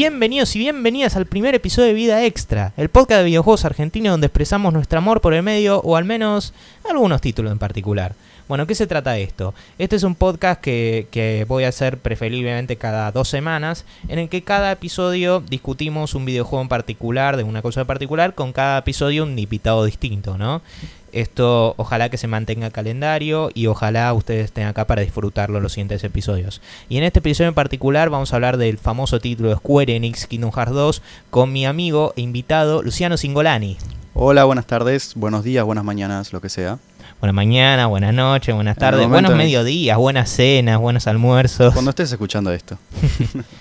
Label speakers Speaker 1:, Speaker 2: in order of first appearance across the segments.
Speaker 1: Bienvenidos y bienvenidas al primer episodio de Vida Extra, el podcast de videojuegos argentino donde expresamos nuestro amor por el medio o al menos algunos títulos en particular. Bueno, ¿qué se trata de esto? Este es un podcast que, voy a hacer preferiblemente cada dos semanas, en el que cada episodio discutimos un videojuego en particular, de una cosa en particular, con cada episodio un invitado distinto, ¿no? Esto ojalá que se mantenga el calendario y ojalá ustedes estén acá para disfrutarlo los siguientes episodios. Y en este episodio en particular vamos a hablar del famoso título de Square Enix Kingdom Hearts 2 con mi amigo e invitado Luciano Singolani.
Speaker 2: Hola, buenas tardes, buenos días, buenas mañanas, lo que sea.
Speaker 1: Buenas mañanas, buenas noches, buenas
Speaker 2: En
Speaker 1: tardes, buenos
Speaker 2: en-
Speaker 1: mediodías, buenas cenas, buenos almuerzos.
Speaker 2: Cuando estés escuchando esto.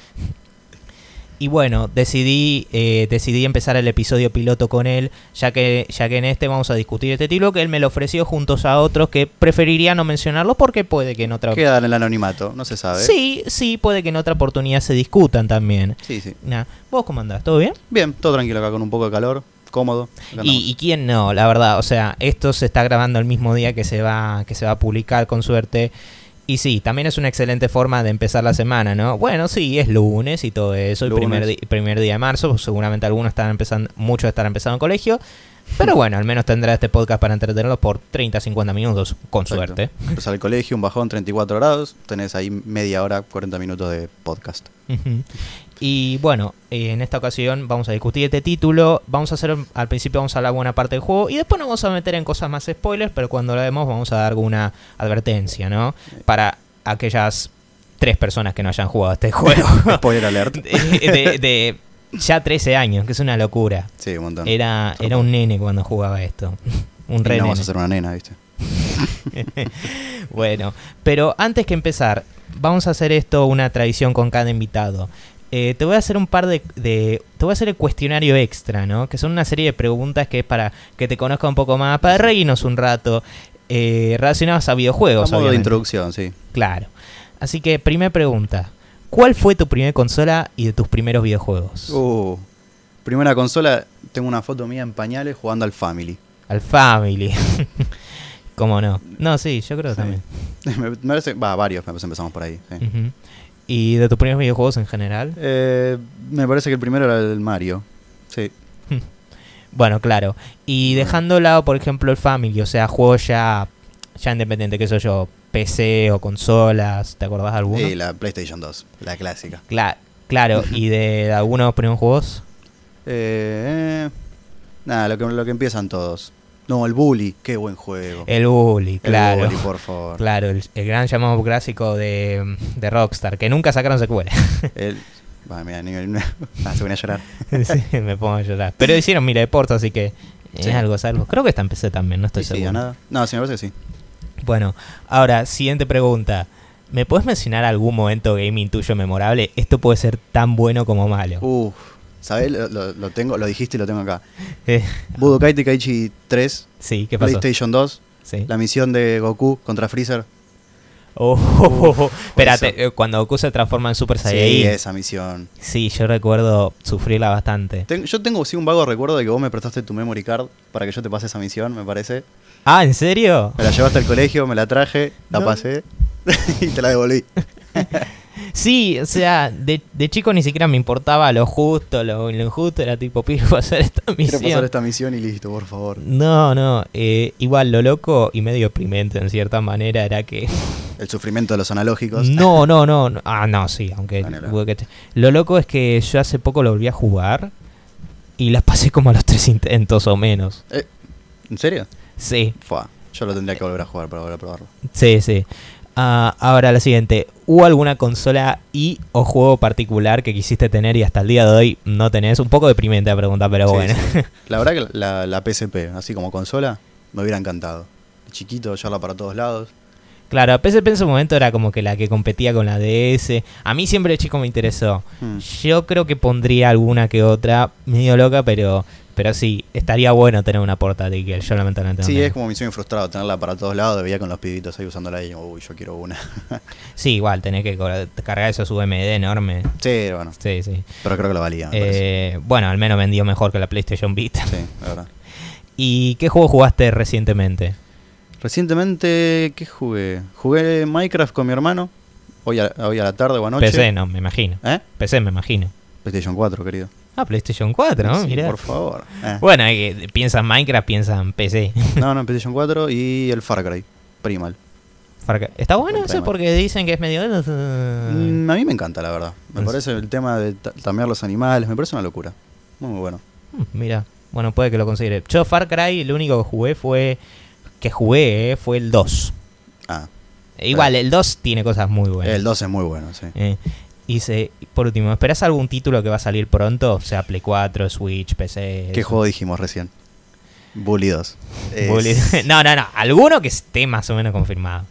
Speaker 1: Y bueno, decidí, eh, decidí empezar el episodio piloto con él, ya que, ya que en este vamos a discutir este título que él me lo ofreció juntos a otros que preferiría no mencionarlo porque puede que en otra
Speaker 2: Queda en el anonimato, no se sabe.
Speaker 1: Sí, sí, puede que en otra oportunidad se discutan también.
Speaker 2: Sí, sí.
Speaker 1: Nah, ¿Vos cómo andás? ¿Todo bien?
Speaker 2: Bien, todo tranquilo acá con un poco de calor, cómodo.
Speaker 1: Y, y quién no, la verdad, o sea, esto se está grabando el mismo día que se va, que se va a publicar con suerte. Y sí, también es una excelente forma de empezar la semana, ¿no? Bueno, sí, es lunes y todo eso, el primer,
Speaker 2: Lunes.
Speaker 1: primer día de marzo, seguramente algunos están empezando, muchos estarán empezando en colegio, pero bueno, al menos tendrá este podcast para entretenerlos por 30, 50 minutos, con
Speaker 2: Exacto.
Speaker 1: suerte.
Speaker 2: Empezar el colegio, un bajón, 34 grados. Tenés ahí media hora, 40 minutos de podcast.
Speaker 1: Y bueno, eh, en esta ocasión vamos a discutir este título. Vamos a hacer, al principio vamos a hablar buena parte del juego y después nos vamos a meter en cosas más spoilers, pero cuando lo vemos vamos a dar alguna advertencia, ¿no? Para aquellas tres personas que no hayan jugado este juego.
Speaker 2: Spoiler alert.
Speaker 1: de, de- de ya 13 años, que es una locura.
Speaker 2: Sí, un montón.
Speaker 1: Era, era un nene cuando jugaba esto. Un
Speaker 2: Y
Speaker 1: re
Speaker 2: no vas
Speaker 1: nene.
Speaker 2: a ser una nena, ¿viste?
Speaker 1: bueno, pero antes que empezar, vamos a hacer esto una tradición con cada invitado. Eh, te voy a hacer un par de, de- Te voy a hacer el cuestionario extra, ¿no? Que son una serie de preguntas que es para que te conozca un poco más, para reírnos un rato, eh, relacionadas a
Speaker 2: A
Speaker 1: videojuegos,
Speaker 2: modo de introducción, sí.
Speaker 1: Claro. Así que, primera pregunta. ¿Cuál fue tu primera consola y de tus primeros videojuegos?
Speaker 2: Uh, primera consola, tengo una foto mía en pañales jugando al Family.
Speaker 1: Al Family. ¿Cómo no? No, sí, yo creo
Speaker 2: Sí.
Speaker 1: también.
Speaker 2: me parece, va, varios, empezamos por ahí. sí.
Speaker 1: ¿Y de tus primeros videojuegos en general?
Speaker 2: Eh, me parece que el primero era el Mario. Sí.
Speaker 1: Bueno, claro. Y dejando de lado, por ejemplo, el Family, o sea, juegos ya, ya independientes, qué sé yo, PC o consolas, ¿te acordás de alguno?
Speaker 2: Y la PlayStation 2, la clásica.
Speaker 1: Cla- claro, ¿y de, de algunos primeros juegos?
Speaker 2: Eh, eh, nada, lo que, lo que empiezan todos. No, el Bully, qué buen juego.
Speaker 1: El Bully,
Speaker 2: El
Speaker 1: claro.
Speaker 2: Bully, por favor.
Speaker 1: Claro, el, el gran llamado clásico de, de Rockstar, que nunca sacaron secuela.
Speaker 2: El, va, mira, ah, se venía a llorar.
Speaker 1: Sí, me pongo a llorar. Pero hicieron Mira Deportes, así que es
Speaker 2: Sí.
Speaker 1: algo salvo. Creo que está en PC también, no estoy
Speaker 2: Sí, sí,
Speaker 1: seguro.
Speaker 2: a nada. No, sí, me parece que sí.
Speaker 1: Bueno, ahora, siguiente pregunta. ¿Me puedes mencionar algún momento gaming tuyo memorable? Esto puede ser tan bueno como malo.
Speaker 2: Uf, ¿sabes? Lo, lo- lo tengo, lo dijiste y lo tengo acá.
Speaker 1: Eh,
Speaker 2: Budokai Tenkaichi 3,
Speaker 1: sí, ¿qué pasó?
Speaker 2: PlayStation 2,
Speaker 1: Sí.
Speaker 2: la misión de Goku contra Freezer.
Speaker 1: Oh, oh. Espérate, eh, cuando Goku se transforma en Super
Speaker 2: Sí,
Speaker 1: Saiyajin.
Speaker 2: esa misión.
Speaker 1: Sí, yo recuerdo sufrirla bastante.
Speaker 2: Ten- yo tengo sí un vago recuerdo de que vos me prestaste tu memory card para que yo te pase esa misión, me parece.
Speaker 1: Ah, ¿en serio?
Speaker 2: Me la llevaste al colegio, me la traje, la
Speaker 1: No.
Speaker 2: pasé y te la devolví.
Speaker 1: Sí, o sea, de, de chico ni siquiera me importaba lo justo, lo, lo injusto, era tipo, pido hacer esta
Speaker 2: Quiero
Speaker 1: misión.
Speaker 2: pasar esta misión y listo, por favor.
Speaker 1: No, no, eh, igual lo loco y medio deprimente en cierta manera era que...
Speaker 2: El sufrimiento de los analógicos.
Speaker 1: No, no, no, no. Ah, no, sí, aunque... Te- Lo loco es que yo hace poco lo volví a jugar y la pasé como a los tres intentos o menos.
Speaker 2: Eh, ¿En serio?
Speaker 1: Sí,
Speaker 2: Fua, yo lo tendría que volver a jugar para volver a probarlo.
Speaker 1: sí, sí. Ah, ahora la siguiente. ¿Hubo alguna consola y o juego particular que quisiste tener y hasta el día de hoy no tenés? Un poco deprimente la pregunta, pero
Speaker 2: Sí,
Speaker 1: bueno.
Speaker 2: sí. La verdad que la, la PSP, así como consola, me hubiera encantado. Chiquito, llevarla para todos lados.
Speaker 1: Claro, PSP en su momento era como que la que competía con la DS. A mí siempre de chico me interesó.
Speaker 2: Hmm.
Speaker 1: Yo creo que pondría alguna que otra, medio loca, pero pero sí, estaría bueno tener una portátil que yo lamentablemente no
Speaker 2: Sí, es como mi sueño frustrado, tenerla para todos lados, veía con los pibitos ahí usándola y uy, yo quiero una.
Speaker 1: Sí, igual, tenés que cargar esos UMD enorme.
Speaker 2: sí, bueno,
Speaker 1: Sí, sí.
Speaker 2: pero creo que lo valía.
Speaker 1: Eh, bueno, al menos vendió mejor que la PlayStation Vita.
Speaker 2: Sí, la verdad.
Speaker 1: ¿Y qué juego jugaste recientemente?
Speaker 2: Recientemente, ¿qué jugué? Jugué Minecraft con mi hermano, hoy a, hoy a la tarde o anoche.
Speaker 1: PC, no, me imagino.
Speaker 2: ¿Eh?
Speaker 1: PC, me imagino.
Speaker 2: PlayStation 4, querido.
Speaker 1: Ah, PlayStation 4, ¿no?
Speaker 2: Sí,
Speaker 1: Mirá.
Speaker 2: por favor. Eh.
Speaker 1: Bueno, hay que piensan Minecraft, piensan PC.
Speaker 2: No, no, en PlayStation 4 y el Far Cry. Primal.
Speaker 1: Far Cry. ¿Está bueno
Speaker 2: tema.
Speaker 1: Porque dicen que es medio...
Speaker 2: Mm, a mí me encanta, la verdad. Me parece el tema de tamear los animales, me parece una locura. Muy, muy bueno.
Speaker 1: Mm, Mira, bueno, puede que lo considere. Yo Far Cry, lo único que jugué fue... Que jugué, eh, fue el 2.
Speaker 2: Ah,
Speaker 1: Igual, el 2 tiene cosas muy buenas.
Speaker 2: el 2 es muy bueno, sí.
Speaker 1: Eh, y se- por último, ¿esperás algún título que va a salir pronto? O sea, Play 4, Switch, PC.
Speaker 2: ¿Qué
Speaker 1: eso.
Speaker 2: juego dijimos recién? Bully 2. Es-
Speaker 1: Bully- No, no, no. Alguno que esté más o menos confirmado.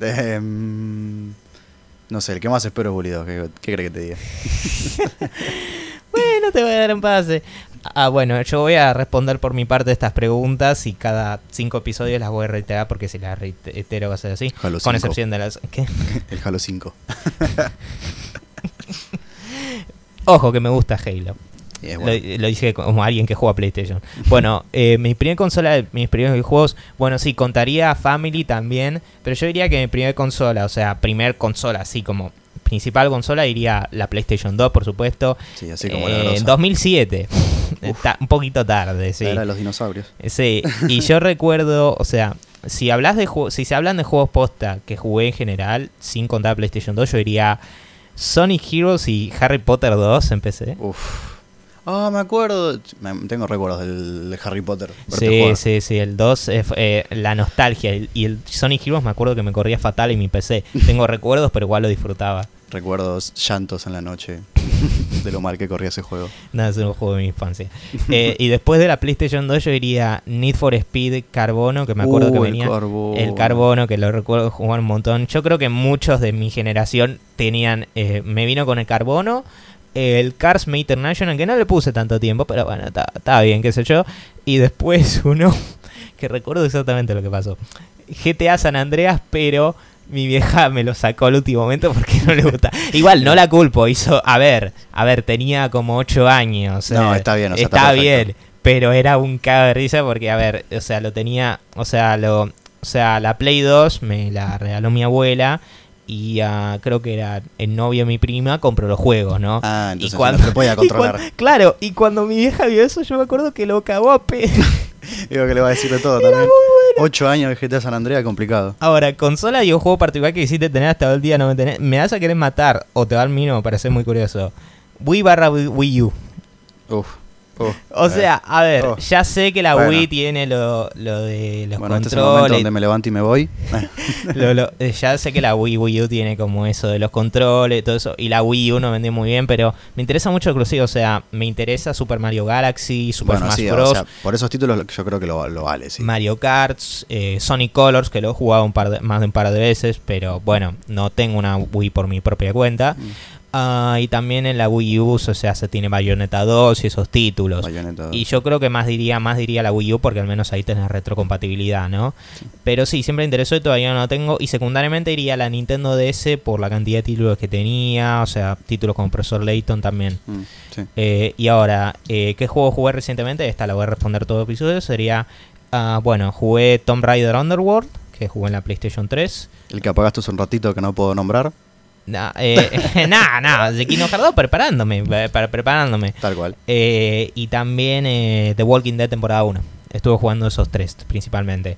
Speaker 2: Em, no sé, el que más espero es Bully 2. ¿Qué, qué crees que te diga?
Speaker 1: Bueno, te voy a dar un pase. Ah, bueno, yo voy a responder por mi parte estas preguntas y cada cinco episodios las voy a reiterar porque si las reitero va a ser así.
Speaker 2: Halo
Speaker 1: Con
Speaker 2: 5.
Speaker 1: excepción de las... ¿qué?
Speaker 2: El Halo 5.
Speaker 1: Ojo, que me gusta Halo. Lo, lo dije como alguien que juega PlayStation. Bueno, eh, mi primer consola, mis primeros juegos, bueno, sí, contaría Family también, pero yo diría que mi primer consola, o sea, primer consola, así como principal consola, diría la PlayStation 2, por supuesto.
Speaker 2: Sí, así como la
Speaker 1: Eh,
Speaker 2: grosa.
Speaker 1: en 2007.
Speaker 2: Uf.
Speaker 1: Ta- un poquito tarde, sí.
Speaker 2: La era de los dinosaurios.
Speaker 1: Sí, y yo recuerdo, o sea, si hablas de si se hablan de juegos posta que jugué en general, sin contar PlayStation 2, yo diría Sonic Heroes y Harry Potter 2 en PC.
Speaker 2: Uf. Ah, me acuerdo. Tengo recuerdos del, de Harry Potter.
Speaker 1: Sí, sí, sí, el 2, eh, eh, la nostalgia. el- y el Sonic Heroes me acuerdo que me corría fatal en mi PC. Tengo recuerdos, pero igual lo disfrutaba.
Speaker 2: Recuerdos llantos en la noche de lo mal que corría ese juego.
Speaker 1: Nada, es un juego de mi infancia. Eh, y después de la PlayStation 2 yo diría Need for Speed Carbono, que me acuerdo
Speaker 2: Uh,
Speaker 1: que
Speaker 2: el
Speaker 1: venía...
Speaker 2: Carbono.
Speaker 1: El Carbono, que lo recuerdo jugar un montón. Yo creo que muchos de mi generación tenían... eh, me vino con el Carbono, el Cars Made International, que no le puse tanto tiempo, pero bueno, está bien, qué sé yo. Y después uno, que recuerdo exactamente lo que pasó. GTA San Andreas, pero mi vieja me lo sacó al último momento porque no le gusta. Igual, no la culpo, hizo... A ver, a ver, tenía como 8 años.
Speaker 2: No,
Speaker 1: eh,
Speaker 2: está bien, o sea,
Speaker 1: está bien, pero era un cago de risa porque, a ver, o sea, lo tenía, o sea, lo, o sea, la Play 2 me la regaló mi abuela y ah, creo que era el novio de mi prima compró los juegos, ¿no?
Speaker 2: Ah,
Speaker 1: y
Speaker 2: entonces
Speaker 1: cuando,
Speaker 2: no se podía
Speaker 1: y
Speaker 2: controlar.
Speaker 1: claro, y cuando mi vieja vio eso, yo me acuerdo que lo cagó a pe.
Speaker 2: Digo que le va a decir de todo también. Ocho años de GTA San Andreas, complicado.
Speaker 1: Ahora, consola y un juego particular que quisiste tener hasta el día no me tenés. Me vas a querer matar o te va al mínimo, me parece muy curioso. Wii barra Wii U.
Speaker 2: Uf.
Speaker 1: O sea, a ver,
Speaker 2: Oh.
Speaker 1: ya sé que la
Speaker 2: Bueno.
Speaker 1: Wii tiene lo, lo de los
Speaker 2: bueno, este es el momento
Speaker 1: controles.
Speaker 2: donde me levanto y me voy.
Speaker 1: Lo- lo- eh, ya sé que la Wii, Wii U tiene como eso de los controles, todo eso. Y la Wii U no vendió muy bien, pero me interesa mucho exclusivo. O sea, me interesa Super Mario Galaxy, Super
Speaker 2: bueno,
Speaker 1: Smash
Speaker 2: sí,
Speaker 1: Bros.
Speaker 2: o sea, por esos títulos yo creo que lo, lo vale, sí.
Speaker 1: Mario Kart, eh, Sonic Colors, que lo he jugado un par de- más de un par de veces, pero bueno, no tengo una Wii por mi propia cuenta.
Speaker 2: Mm.
Speaker 1: Ah, y también en la Wii U, o sea, se tiene Bayonetta 2 y esos títulos.
Speaker 2: Bayonetta.
Speaker 1: Y yo creo que más diría, más diría la Wii U porque al menos ahí tenés retrocompatibilidad, ¿no? Pero sí, siempre me interesó y todavía no lo tengo. Y secundariamente iría a la Nintendo DS por la cantidad de títulos que tenía, o sea, títulos como Profesor Layton también.
Speaker 2: Mm, sí.
Speaker 1: Eh, y ahora, eh, ¿qué juego jugué recientemente? Esta la voy a responder todo episodio. Sería, ah, bueno, jugué Tomb Raider Underworld, que jugué en la PlayStation 3.
Speaker 2: El que apagaste hace un ratito que no puedo nombrar,
Speaker 1: Nah, eh, nada, nada, de Kingdom Hearts 2 preparándome, eh, para, preparándome.
Speaker 2: tal cual.
Speaker 1: Eh, y también eh, The Walking Dead temporada 1. Estuve jugando esos tres principalmente.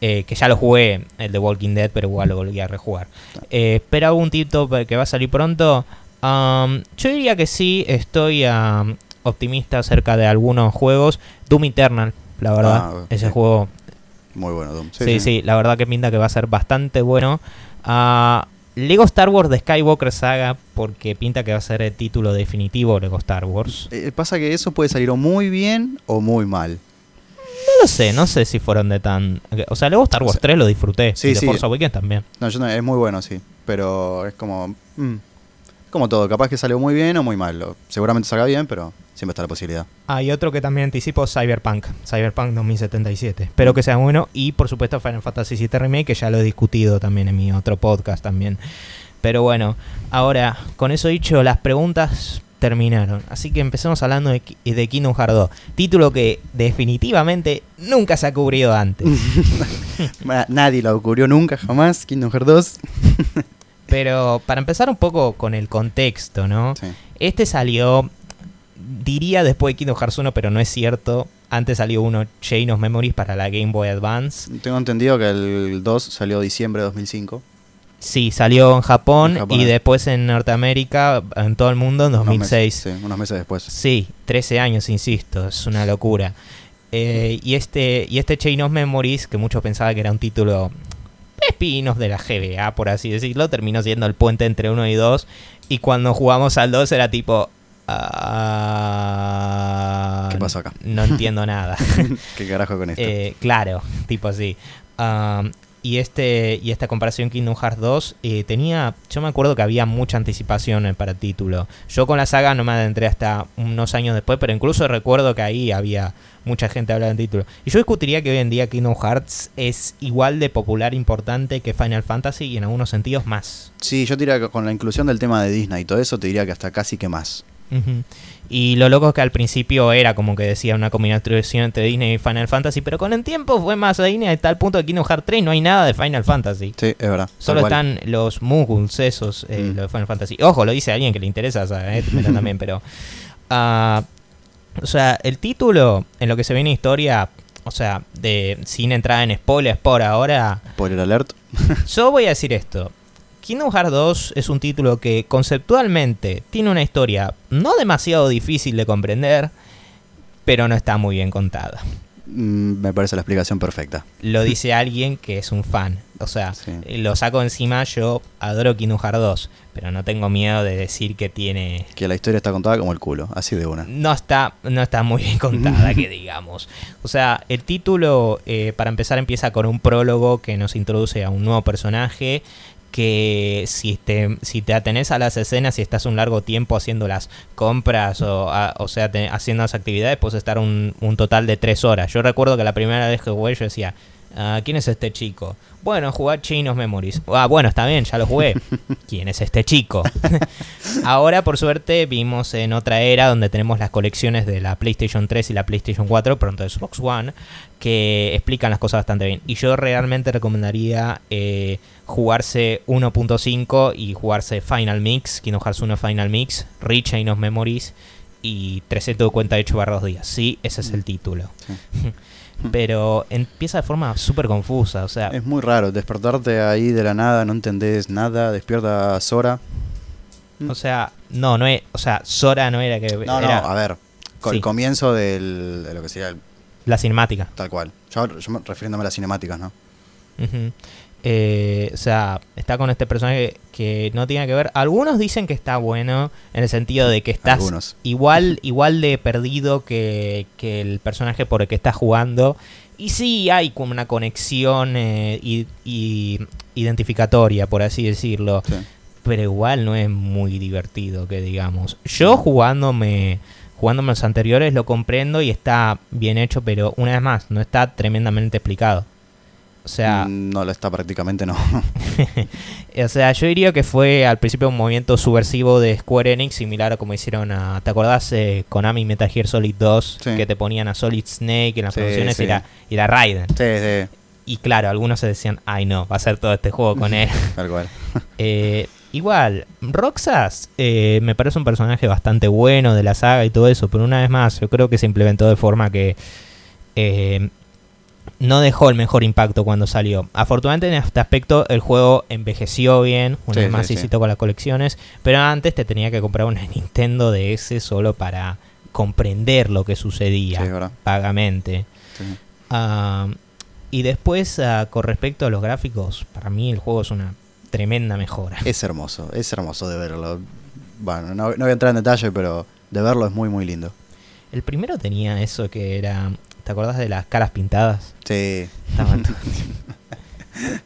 Speaker 1: Eh, que ya lo jugué, el de Walking Dead, pero igual lo volví a rejugar. Eh, ¿Espera algún título que va a salir pronto? Um, yo diría que sí, estoy um, optimista acerca de algunos juegos. Doom Eternal, la verdad.
Speaker 2: Ah,
Speaker 1: ese
Speaker 2: sí.
Speaker 1: juego
Speaker 2: Muy bueno, Doom.
Speaker 1: Sí, sí, la verdad que pinta que va a ser bastante bueno. Ah, Lego Star Wars de Skywalker Saga, porque pinta que va a ser el título definitivo Lego Star Wars.
Speaker 2: Eh, pasa que eso puede salir o muy bien o muy mal.
Speaker 1: No lo sé, no sé si fueron de tan... O sea, Lego Star Wars
Speaker 2: O sea,
Speaker 1: 3 lo disfruté.
Speaker 2: sí,
Speaker 1: y de
Speaker 2: sí.
Speaker 1: Force Awakens también.
Speaker 2: No, yo no- es muy bueno, sí. Pero es como. mm, como todo, capaz que salió muy bien o muy mal. Seguramente salga bien, pero siempre está la posibilidad.
Speaker 1: Hay otro que también anticipo, Cyberpunk. Cyberpunk 2077. Espero que sea bueno. Y por supuesto Final Fantasy VII Remake, que ya lo he discutido también en mi otro podcast también. Pero bueno, ahora, con eso dicho, las preguntas terminaron. Así que empecemos hablando de, de Kingdom Hearts 2. Título que definitivamente nunca se ha cubrido antes.
Speaker 2: Nadie lo ocurrió nunca, jamás. Kingdom Hearts 2.
Speaker 1: Pero para empezar un poco con el contexto, ¿no?
Speaker 2: Sí.
Speaker 1: Este salió diría después de Kingdom Hearts 1, pero no es cierto. Antes salió uno Chain of Memories para la Game Boy Advance.
Speaker 2: Tengo entendido que el 2 salió diciembre de 2005.
Speaker 1: Sí, salió en Japón,
Speaker 2: En Japón,
Speaker 1: y
Speaker 2: eh.
Speaker 1: después en Norteamérica, en todo el mundo, en
Speaker 2: Unos
Speaker 1: 2006.
Speaker 2: meses, sí, unos meses después.
Speaker 1: Sí, 13 años, insisto, es una locura. Eh, y este y este Chain of Memories, que muchos pensaban que era un título espinos de la GBA, por así decirlo, terminó siendo el puente entre 1 y 2. Y cuando jugamos al 2 era tipo... ah,
Speaker 2: ¿Qué pasó acá?
Speaker 1: No entiendo nada.
Speaker 2: ¿Qué carajo con esto?
Speaker 1: Eh, claro, tipo así. Am, y este y esta comparación Kingdom Hearts 2 eh, tenía, yo me acuerdo que había mucha anticipación eh, para el título. Yo con la saga no me adentré hasta unos años después, pero incluso recuerdo que ahí había mucha gente hablando del título. Y yo discutiría que hoy en día Kingdom Hearts es igual de popular, importante que Final Fantasy y en algunos sentidos más.
Speaker 2: Sí, yo diría que con la inclusión del tema de Disney y todo eso, te diría que hasta casi que más.
Speaker 1: Y lo loco es que al principio era como que decía una combinación entre Disney y Final Fantasy, pero con el tiempo fue más a Disney hasta el punto de Kingdom Hearts 3 no hay nada de Final Fantasy.
Speaker 2: Sí, es verdad.
Speaker 1: Solo están los Muguls, esos, eh,
Speaker 2: Mm.
Speaker 1: los de Final Fantasy. Ojo, lo dice alguien que le interesa, eh, también, pero... ah, o sea, el título, en lo que se ve en historia, o sea, de sin entrar en spoilers por ahora,
Speaker 2: Spoiler alert.
Speaker 1: yo voy a decir esto. Kingdom Hearts 2 es un título que conceptualmente tiene una historia no demasiado difícil de comprender, pero no está muy bien contada.
Speaker 2: Mm, me parece la explicación perfecta.
Speaker 1: Lo dice alguien que es un fan. O sea,
Speaker 2: Sí.
Speaker 1: eh, lo saco encima, yo adoro Kingdom Hearts 2, pero no tengo miedo de decir que tiene...
Speaker 2: Que la historia está contada como el culo, así de una.
Speaker 1: No está, no está muy bien contada, que digamos. O sea, el título, eh, para empezar, empieza con un prólogo que nos introduce a un nuevo personaje que si te, si te atenés a las escenas y estás un largo tiempo haciendo las compras o, a- o sea, haciendo las actividades, puedes estar un, un total de tres horas. Yo recuerdo que la primera vez que jugué yo decía, "Ah, ¿quién es este chico? Bueno, jugar Chain of Memories. Ah, bueno, está bien, ya lo jugué. ¿Quién es este chico? Ahora, por suerte, vimos en otra era donde tenemos las colecciones de la PlayStation 3 y la PlayStation 4, pronto Xbox One, que explican las cosas bastante bien. Y yo realmente recomendaría eh, jugarse 1.5 y jugarse Final Mix, Kingdom Hearts 1 Final Mix, Rich Chain of Memories y 358 barra 2 días. Sí, ese es el título.
Speaker 2: Sí.
Speaker 1: Pero empieza de forma súper confusa, o sea...
Speaker 2: Es muy raro, despertarte ahí de la nada, no entendés nada, despierta Sora.
Speaker 1: O sea, no, no es, o sea, Sora no era que
Speaker 2: No, no, a ver, con
Speaker 1: Sí.
Speaker 2: el comienzo del, de lo que sería el-
Speaker 1: la cinemática.
Speaker 2: tal cual. Yo, yo me- refiriéndome a las cinemáticas, ¿no?
Speaker 1: Ujú. Eh, o sea, está con este personaje que no tiene que ver. Algunos dicen que está bueno en el sentido de que estás
Speaker 2: Algunos.
Speaker 1: igual, igual de perdido que, que el personaje por el que estás jugando. Y sí hay como una conexión eh, y, y identificatoria, por así decirlo.
Speaker 2: Sí.
Speaker 1: pero igual no es muy divertido que digamos. Yo jugándome jugándome los anteriores lo comprendo y está bien hecho, pero una vez más, no está tremendamente explicado. O sea,
Speaker 2: Mm, No lo está prácticamente, no.
Speaker 1: o sea, yo diría que fue al principio un movimiento subversivo de Square Enix, similar a como hicieron a, ¿te acordás? Eh, Konami Metal Gear Solid 2,
Speaker 2: Sí.
Speaker 1: que te ponían a Solid Snake en las
Speaker 2: Sí,
Speaker 1: producciones
Speaker 2: sí.
Speaker 1: y la, y la Raiden.
Speaker 2: sí, sí,
Speaker 1: Y claro, algunos se decían, ay no, va a ser todo este juego con él.
Speaker 2: tal cual.
Speaker 1: Eh, igual, Roxas eh, me parece un personaje bastante bueno de la saga y todo eso, pero una vez más, yo creo que se implementó de forma que eh, no dejó el mejor impacto cuando salió. Afortunadamente en este aspecto el juego envejeció bien, una
Speaker 2: Sí,
Speaker 1: vez más
Speaker 2: sí,
Speaker 1: con las colecciones, pero antes te tenía que comprar una Nintendo DS solo para comprender lo que sucedía vagamente.
Speaker 2: Sí.
Speaker 1: Ah, y después, ah, con respecto a los gráficos, para mí el juego es una tremenda mejora.
Speaker 2: Es hermoso, es hermoso de verlo. Bueno, no, no voy a entrar en detalle, pero de verlo es muy, muy lindo.
Speaker 1: El primero tenía eso que era. ¿Te acordás de las caras pintadas?
Speaker 2: Sí,
Speaker 1: Estaban todo el tiempo-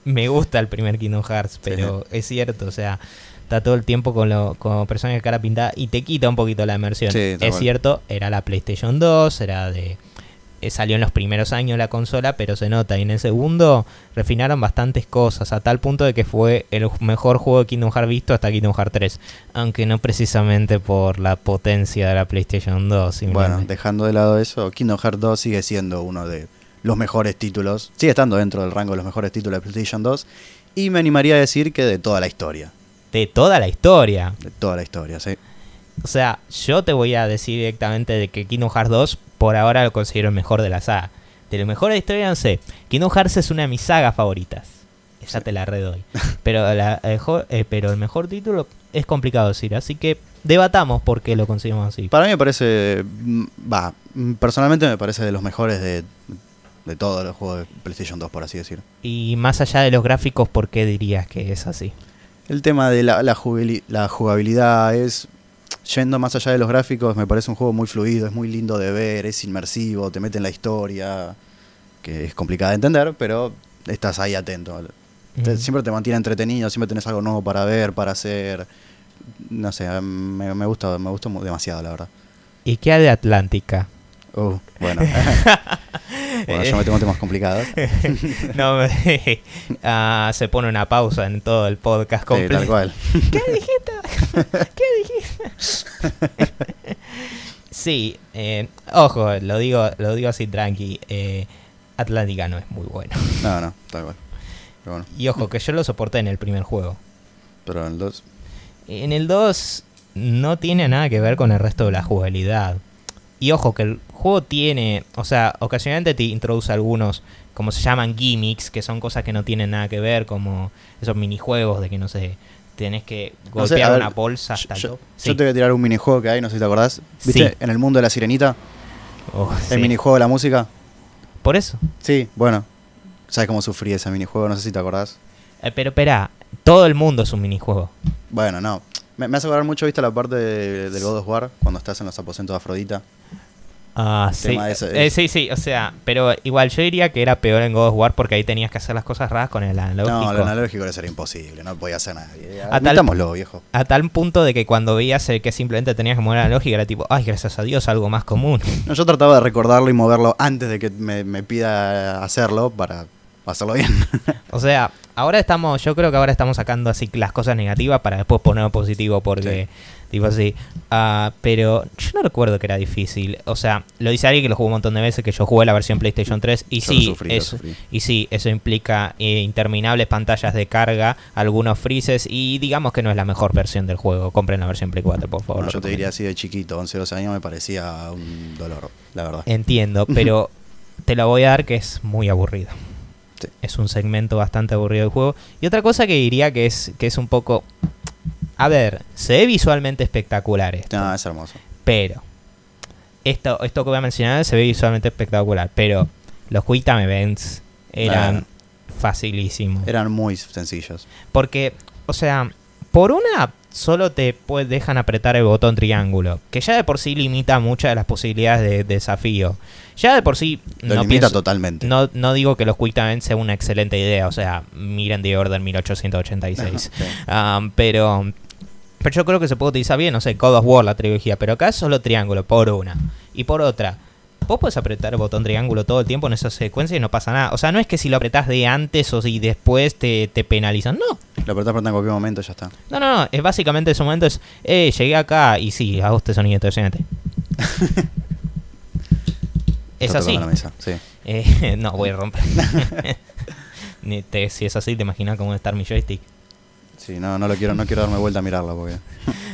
Speaker 1: Me gusta el primer Kingdom Hearts, pero es cierto, o sea, está todo el tiempo con, lo, con personajes de cara pintada y te quita un poquito la inmersión.
Speaker 2: Sí,
Speaker 1: es cierto, era la PlayStation 2, era de. Eh, Salió en los primeros años la consola, pero se nota. Y en el segundo refinaron bastantes cosas, a tal punto de que fue el mejor juego de Kingdom Hearts visto hasta Kingdom Hearts 3. Aunque no precisamente por la potencia de la PlayStation 2.
Speaker 2: bueno, dejando de lado eso, Kingdom Hearts 2 sigue siendo uno de los mejores títulos. Sigue estando dentro del rango de los mejores títulos de PlayStation 2. Y me animaría a decir que de toda la historia.
Speaker 1: de toda la historia.
Speaker 2: De toda la historia, sí.
Speaker 1: O sea, yo te voy a decir directamente de que Kingdom Hearts 2 por ahora lo considero el mejor de la saga. De lo mejor de la historia no sé. Kingdom Hearts es una de mis sagas favoritas. Esa te la redoy. Pero, la, jo- eh, pero el mejor título es complicado decir. Así que debatamos por qué lo consideramos así.
Speaker 2: Para mí me parece. Va, personalmente me parece de los mejores de, de todos los juegos de PlayStation 2, por así decir.
Speaker 1: Y más allá de los gráficos, ¿por qué dirías que es así?
Speaker 2: El tema de la, la, la jugabilidad es. Yendo más allá de los gráficos, me parece un juego muy fluido, es muy lindo de ver, es inmersivo, te mete en la historia, que es complicada de entender, pero estás ahí atento. Te-. Siempre te mantiene entretenido, siempre tenés algo nuevo para ver, para hacer. No sé, me, me gusta, me gustó mu- demasiado, la verdad.
Speaker 1: ¿Y qué hay de Atlántica?
Speaker 2: Uh, bueno. bueno, yo me tengo temas complicados.
Speaker 1: no, me- ah, se pone una pausa en todo el podcast
Speaker 2: Sí,
Speaker 1: completo.
Speaker 2: tal cual.
Speaker 1: ¿Qué dijiste? ¿Qué dijiste? sí, eh, ojo, lo digo, lo digo así tranqui. eh, Atlántica no es muy bueno.
Speaker 2: No, no, tal cual. Pero bueno,
Speaker 1: Y ojo, que yo lo soporté en el primer juego.
Speaker 2: pero en el 2.
Speaker 1: En el 2 no tiene nada que ver con el resto de la jugabilidad. Y ojo, que el juego tiene, o sea, ocasionalmente te introduce algunos, como se llaman gimmicks, que son cosas que no tienen nada que ver, como esos minijuegos de que no sé, tenés que
Speaker 2: No sé,
Speaker 1: golpear
Speaker 2: ver,
Speaker 1: una bolsa hasta el
Speaker 2: Yo,
Speaker 1: top.
Speaker 2: yo te voy a tirar un minijuego que hay, no sé si te acordás. ¿Viste?
Speaker 1: Sí.
Speaker 2: En el mundo de la sirenita,
Speaker 1: Oh, sí.
Speaker 2: el minijuego de la música.
Speaker 1: Por eso.
Speaker 2: Sí, bueno. ¿Sabes cómo sufrí ese minijuego? No sé si te acordás.
Speaker 1: Eh, pero espera, todo el mundo es un minijuego.
Speaker 2: Bueno, no. Me, me hace acordar mucho, ¿viste la parte de- del God of War? Cuando estás en los aposentos de Afrodita.
Speaker 1: Ah, sí. Eh, sí, sí, o sea, pero igual yo diría que era peor en God of War porque ahí tenías que hacer las cosas raras con el analógico.
Speaker 2: No, lo analógico era imposible, no podía hacer nadie.
Speaker 1: A tal-
Speaker 2: Admitámoslo, viejo.
Speaker 1: A tal punto de que cuando veías el que simplemente tenías que mover la lógica era tipo, ay, gracias a Dios, algo más común.
Speaker 2: No, yo trataba de recordarlo y moverlo antes de que me, me pida hacerlo para hacerlo bien.
Speaker 1: O sea, ahora estamos, yo creo que ahora estamos sacando así las cosas negativas para después poner positivo porque, tipo así. Ah, pero yo no recuerdo que era difícil. O sea, lo dice alguien que lo jugó un montón de veces, que yo jugué la versión PlayStation 3 y
Speaker 2: Yo
Speaker 1: sí,
Speaker 2: sufrí,
Speaker 1: eso, y sí, eso implica eh, interminables pantallas de carga, algunos freezes y digamos que no es la mejor versión del juego. Compren la versión Play 4, por favor.
Speaker 2: No, yo te diría así de chiquito, 11, 12 años me parecía un dolor, la verdad.
Speaker 1: Entiendo, pero te lo voy a dar que es muy aburrido.
Speaker 2: Sí.
Speaker 1: Es un segmento bastante aburrido del juego. Y otra cosa que diría que es, que es un poco... A ver, se ve visualmente espectacular esto.
Speaker 2: No, es hermoso.
Speaker 1: Pero... Esto, esto que voy a mencionar se ve visualmente espectacular. Pero los Quick Time Events eran facilísimos.
Speaker 2: Eran muy sencillos.
Speaker 1: Porque, o sea, por una solo te pues, dejan apretar el botón triángulo, que ya de por sí limita muchas de las posibilidades de, de desafío. Ya de por sí
Speaker 2: Lo
Speaker 1: no
Speaker 2: limita
Speaker 1: pienso-
Speaker 2: totalmente.
Speaker 1: no, no digo que los Quick Time sea una excelente idea, o sea, miren The Order 1886.
Speaker 2: Sí.
Speaker 1: Um, pero, pero yo creo que se puede utilizar bien, no sé, God of War, la trilogía, pero acá es solo triángulo, por una. Y por otra, vos puedes apretar el botón triángulo todo el tiempo en esa secuencia y no pasa nada. O sea, no es que si lo apretás de antes o si después te, te penalizan, no.
Speaker 2: Lo apretás apretás en cualquier momento y ya está.
Speaker 1: No, no, no, es básicamente ese momento es, eh, llegué acá y sí, hago este sonido impresionante. es así.
Speaker 2: la mesa, sí.
Speaker 1: Eh, no, voy a romper. Ni te- si es así, te imaginas cómo debe estar mi joystick.
Speaker 2: Sí, no, no lo quiero, no quiero darme vuelta a mirarlo porque.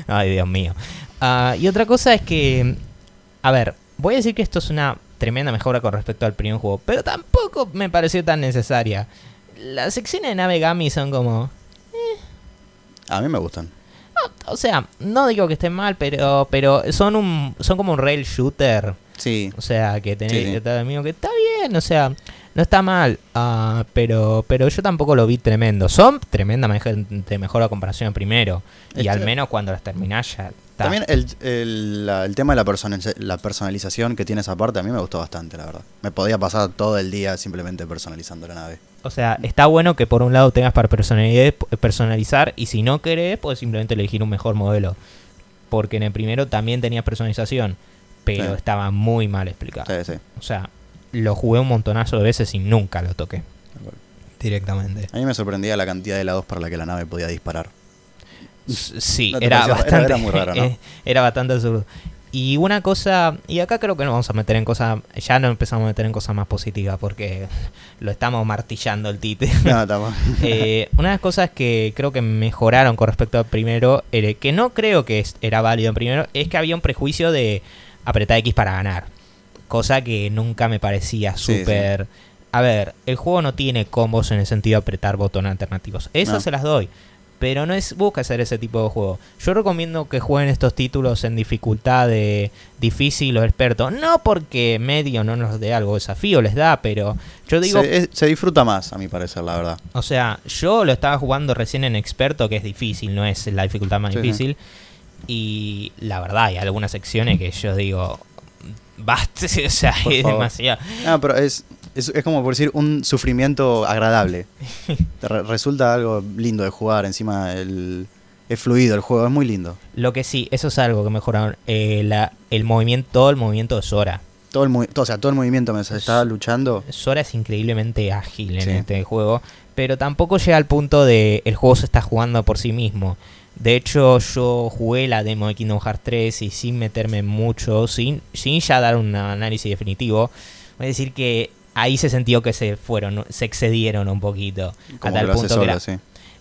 Speaker 1: Ay, Dios mío. Ah, y otra cosa es que, a ver, voy a decir que esto es una tremenda mejora con respecto al primer juego, pero tampoco me pareció tan necesaria. Las secciones de nave Gami son como...
Speaker 2: A mí me gustan.
Speaker 1: O sea, no digo que estén mal, pero pero son un son como un rail shooter.
Speaker 2: Sí,
Speaker 1: O sea, que tenés
Speaker 2: Sí, sí.
Speaker 1: que amigo que está bien, o sea, no está mal, ah, pero pero yo tampoco lo vi tremendo. Son tremenda mejo- de mejor a comparación al primero. Y
Speaker 2: Este-
Speaker 1: al menos cuando las terminás ya
Speaker 2: También el, el- la- el tema de la, personaliza- la personalización que tiene esa parte a mí me gustó bastante, la verdad. Me podía pasar todo el día simplemente personalizando la nave.
Speaker 1: O sea, está bueno que por un lado tengas para personali- personalizar y si no querés, puedes simplemente elegir un mejor modelo. Porque en el primero también tenías personalización, pero
Speaker 2: Sí.
Speaker 1: estaba muy mal explicado.
Speaker 2: Sí, sí.
Speaker 1: O sea, lo jugué un montonazo de veces y nunca lo toqué directamente.
Speaker 2: A mí me sorprendía la cantidad de lados para la que la nave podía disparar.
Speaker 1: Sí,
Speaker 2: ¿No te
Speaker 1: era
Speaker 2: pareció?
Speaker 1: Bastante
Speaker 2: era muy raro, ¿no?
Speaker 1: eh, era bastante absurdo. Y una cosa, y acá creo que nos vamos a meter en cosas, ya no empezamos a meter en cosas más positivas porque lo estamos martillando el tite.
Speaker 2: No, estamos.
Speaker 1: Eh, una de las cosas que creo que mejoraron con respecto al primero, eh, que no creo que era válido en primero, es que había un prejuicio de apretar X para ganar. Cosa que nunca me parecía
Speaker 2: Sí,
Speaker 1: súper... A ver, el juego no tiene combos en el sentido de apretar botones alternativos. Esas
Speaker 2: No.
Speaker 1: se las doy. Pero no es busca hacer ese tipo de juego. Yo recomiendo que jueguen estos títulos en dificultad de difícil o experto. No porque medio no nos dé algo desafío, les da, pero yo digo,
Speaker 2: se, es- se disfruta más, a mi parecer, la verdad.
Speaker 1: o sea, yo lo estaba jugando recién en experto, que es difícil, no es la dificultad más
Speaker 2: Sí, sí.
Speaker 1: difícil. Y la verdad, hay algunas secciones que yo digo, basta, o sea,
Speaker 2: Por
Speaker 1: es
Speaker 2: favor.
Speaker 1: demasiado.
Speaker 2: Ah, pero es, es, es como por decir un sufrimiento agradable. Re- resulta algo lindo de jugar, encima el, es fluido el juego, es muy lindo.
Speaker 1: Lo que sí, eso es algo que mejoraron. eh, la- el movimiento, todo el movimiento de Sora.
Speaker 2: Todo el, todo, o sea, todo el movimiento mientras estaba luchando.
Speaker 1: Sora es increíblemente ágil en este juego, pero tampoco llega al punto de el juego se está jugando por sí mismo. De hecho, yo jugué la demo de Kingdom Hearts 3 y sin meterme mucho, sin, sin ya dar un análisis definitivo, voy a decir que ahí se sintió que se fueron, se excedieron un poquito.
Speaker 2: Como
Speaker 1: a
Speaker 2: que
Speaker 1: tal
Speaker 2: hace
Speaker 1: punto que
Speaker 2: solo,
Speaker 1: era-
Speaker 2: sí.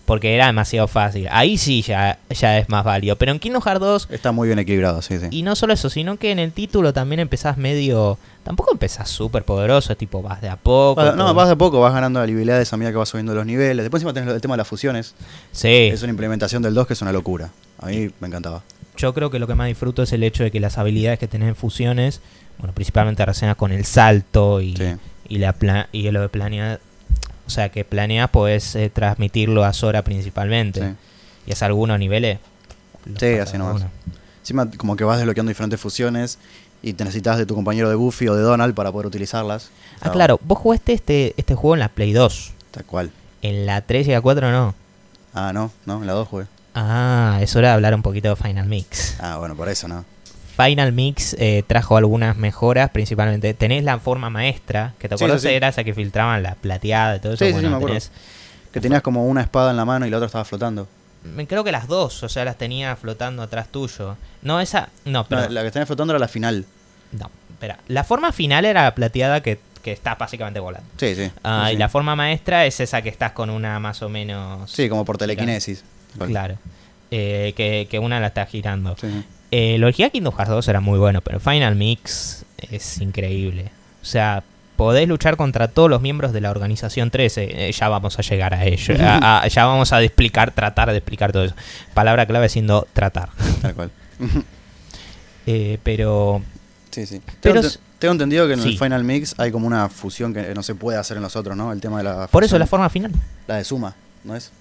Speaker 1: porque era demasiado fácil. Ahí sí ya, ya es más válido. Pero en Kingdom Hearts 2
Speaker 2: Está muy bien equilibrado, sí, sí.
Speaker 1: y no solo eso, sino que en el título también empezás medio. Tampoco empezás súper poderoso, es tipo vas de a poco.
Speaker 2: Vas- no, vas de a poco, vas ganando habilidades a medida que vas subiendo los niveles. Después encima tenés el tema de las fusiones.
Speaker 1: Sí,
Speaker 2: Es una implementación del 2 que es una locura. A mí me encantaba.
Speaker 1: yo creo que lo que más disfruto es el hecho de que las habilidades que tenés en fusiones, bueno, principalmente relacionadas con el salto y,
Speaker 2: Sí.
Speaker 1: Y, la pla- y lo de planear. O sea, que planeas, podés eh, transmitirlo a Sora principalmente.
Speaker 2: Sí.
Speaker 1: Y es algunos niveles.
Speaker 2: Sí, así nomás. Encima como que vas desbloqueando diferentes fusiones y te necesitas de tu compañero de Goofy o de Donald para poder utilizarlas.
Speaker 1: Ah, claro, vos jugaste este, este juego en la Play 2.
Speaker 2: Tal cual.
Speaker 1: En la 3 y la 4 no.
Speaker 2: Ah, no, no, en la 2 jugué.
Speaker 1: Ah, es hora de hablar un poquito de Final Mix.
Speaker 2: Ah, bueno, por eso, ¿no?
Speaker 1: Final Mix eh, trajo algunas mejoras, principalmente tenés la forma maestra, que te acuerdas
Speaker 2: sí, sí.
Speaker 1: era esa que filtraban la plateada y todo eso.
Speaker 2: Sí,
Speaker 1: bueno,
Speaker 2: me acuerdo.
Speaker 1: tenés-
Speaker 2: Que tenías como una espada en la mano y la otra estaba flotando.
Speaker 1: creo que las dos, o sea, las tenía flotando atrás tuyo. No, esa, no, pero,
Speaker 2: No, la que tenía flotando era la final.
Speaker 1: no, espera. La forma final era la plateada que, que está básicamente volando.
Speaker 2: Sí, sí. Sí.
Speaker 1: y la forma maestra es esa que estás con una más o menos...
Speaker 2: Sí, como por telequinesis.
Speaker 1: Claro. Eh, que, que una la está girando.
Speaker 2: Sí, sí.
Speaker 1: Eh, lo original Kingdom Hearts 2 era muy bueno, pero Final Mix es increíble. O sea, podés luchar contra todos los miembros de la organización 13. Eh, ya vamos a llegar a ello. A- a- ya vamos a explicar, tratar de explicar todo eso. Palabra clave siendo tratar.
Speaker 2: Tal cual.
Speaker 1: Eh, pero
Speaker 2: Sí, sí.
Speaker 1: Pero
Speaker 2: tengo, entendido que en
Speaker 1: sí.
Speaker 2: el Final Mix hay como una fusión que no se puede hacer en los otros, ¿no? El tema de la
Speaker 1: por eso la forma final.
Speaker 2: La de Suma, ¿no es?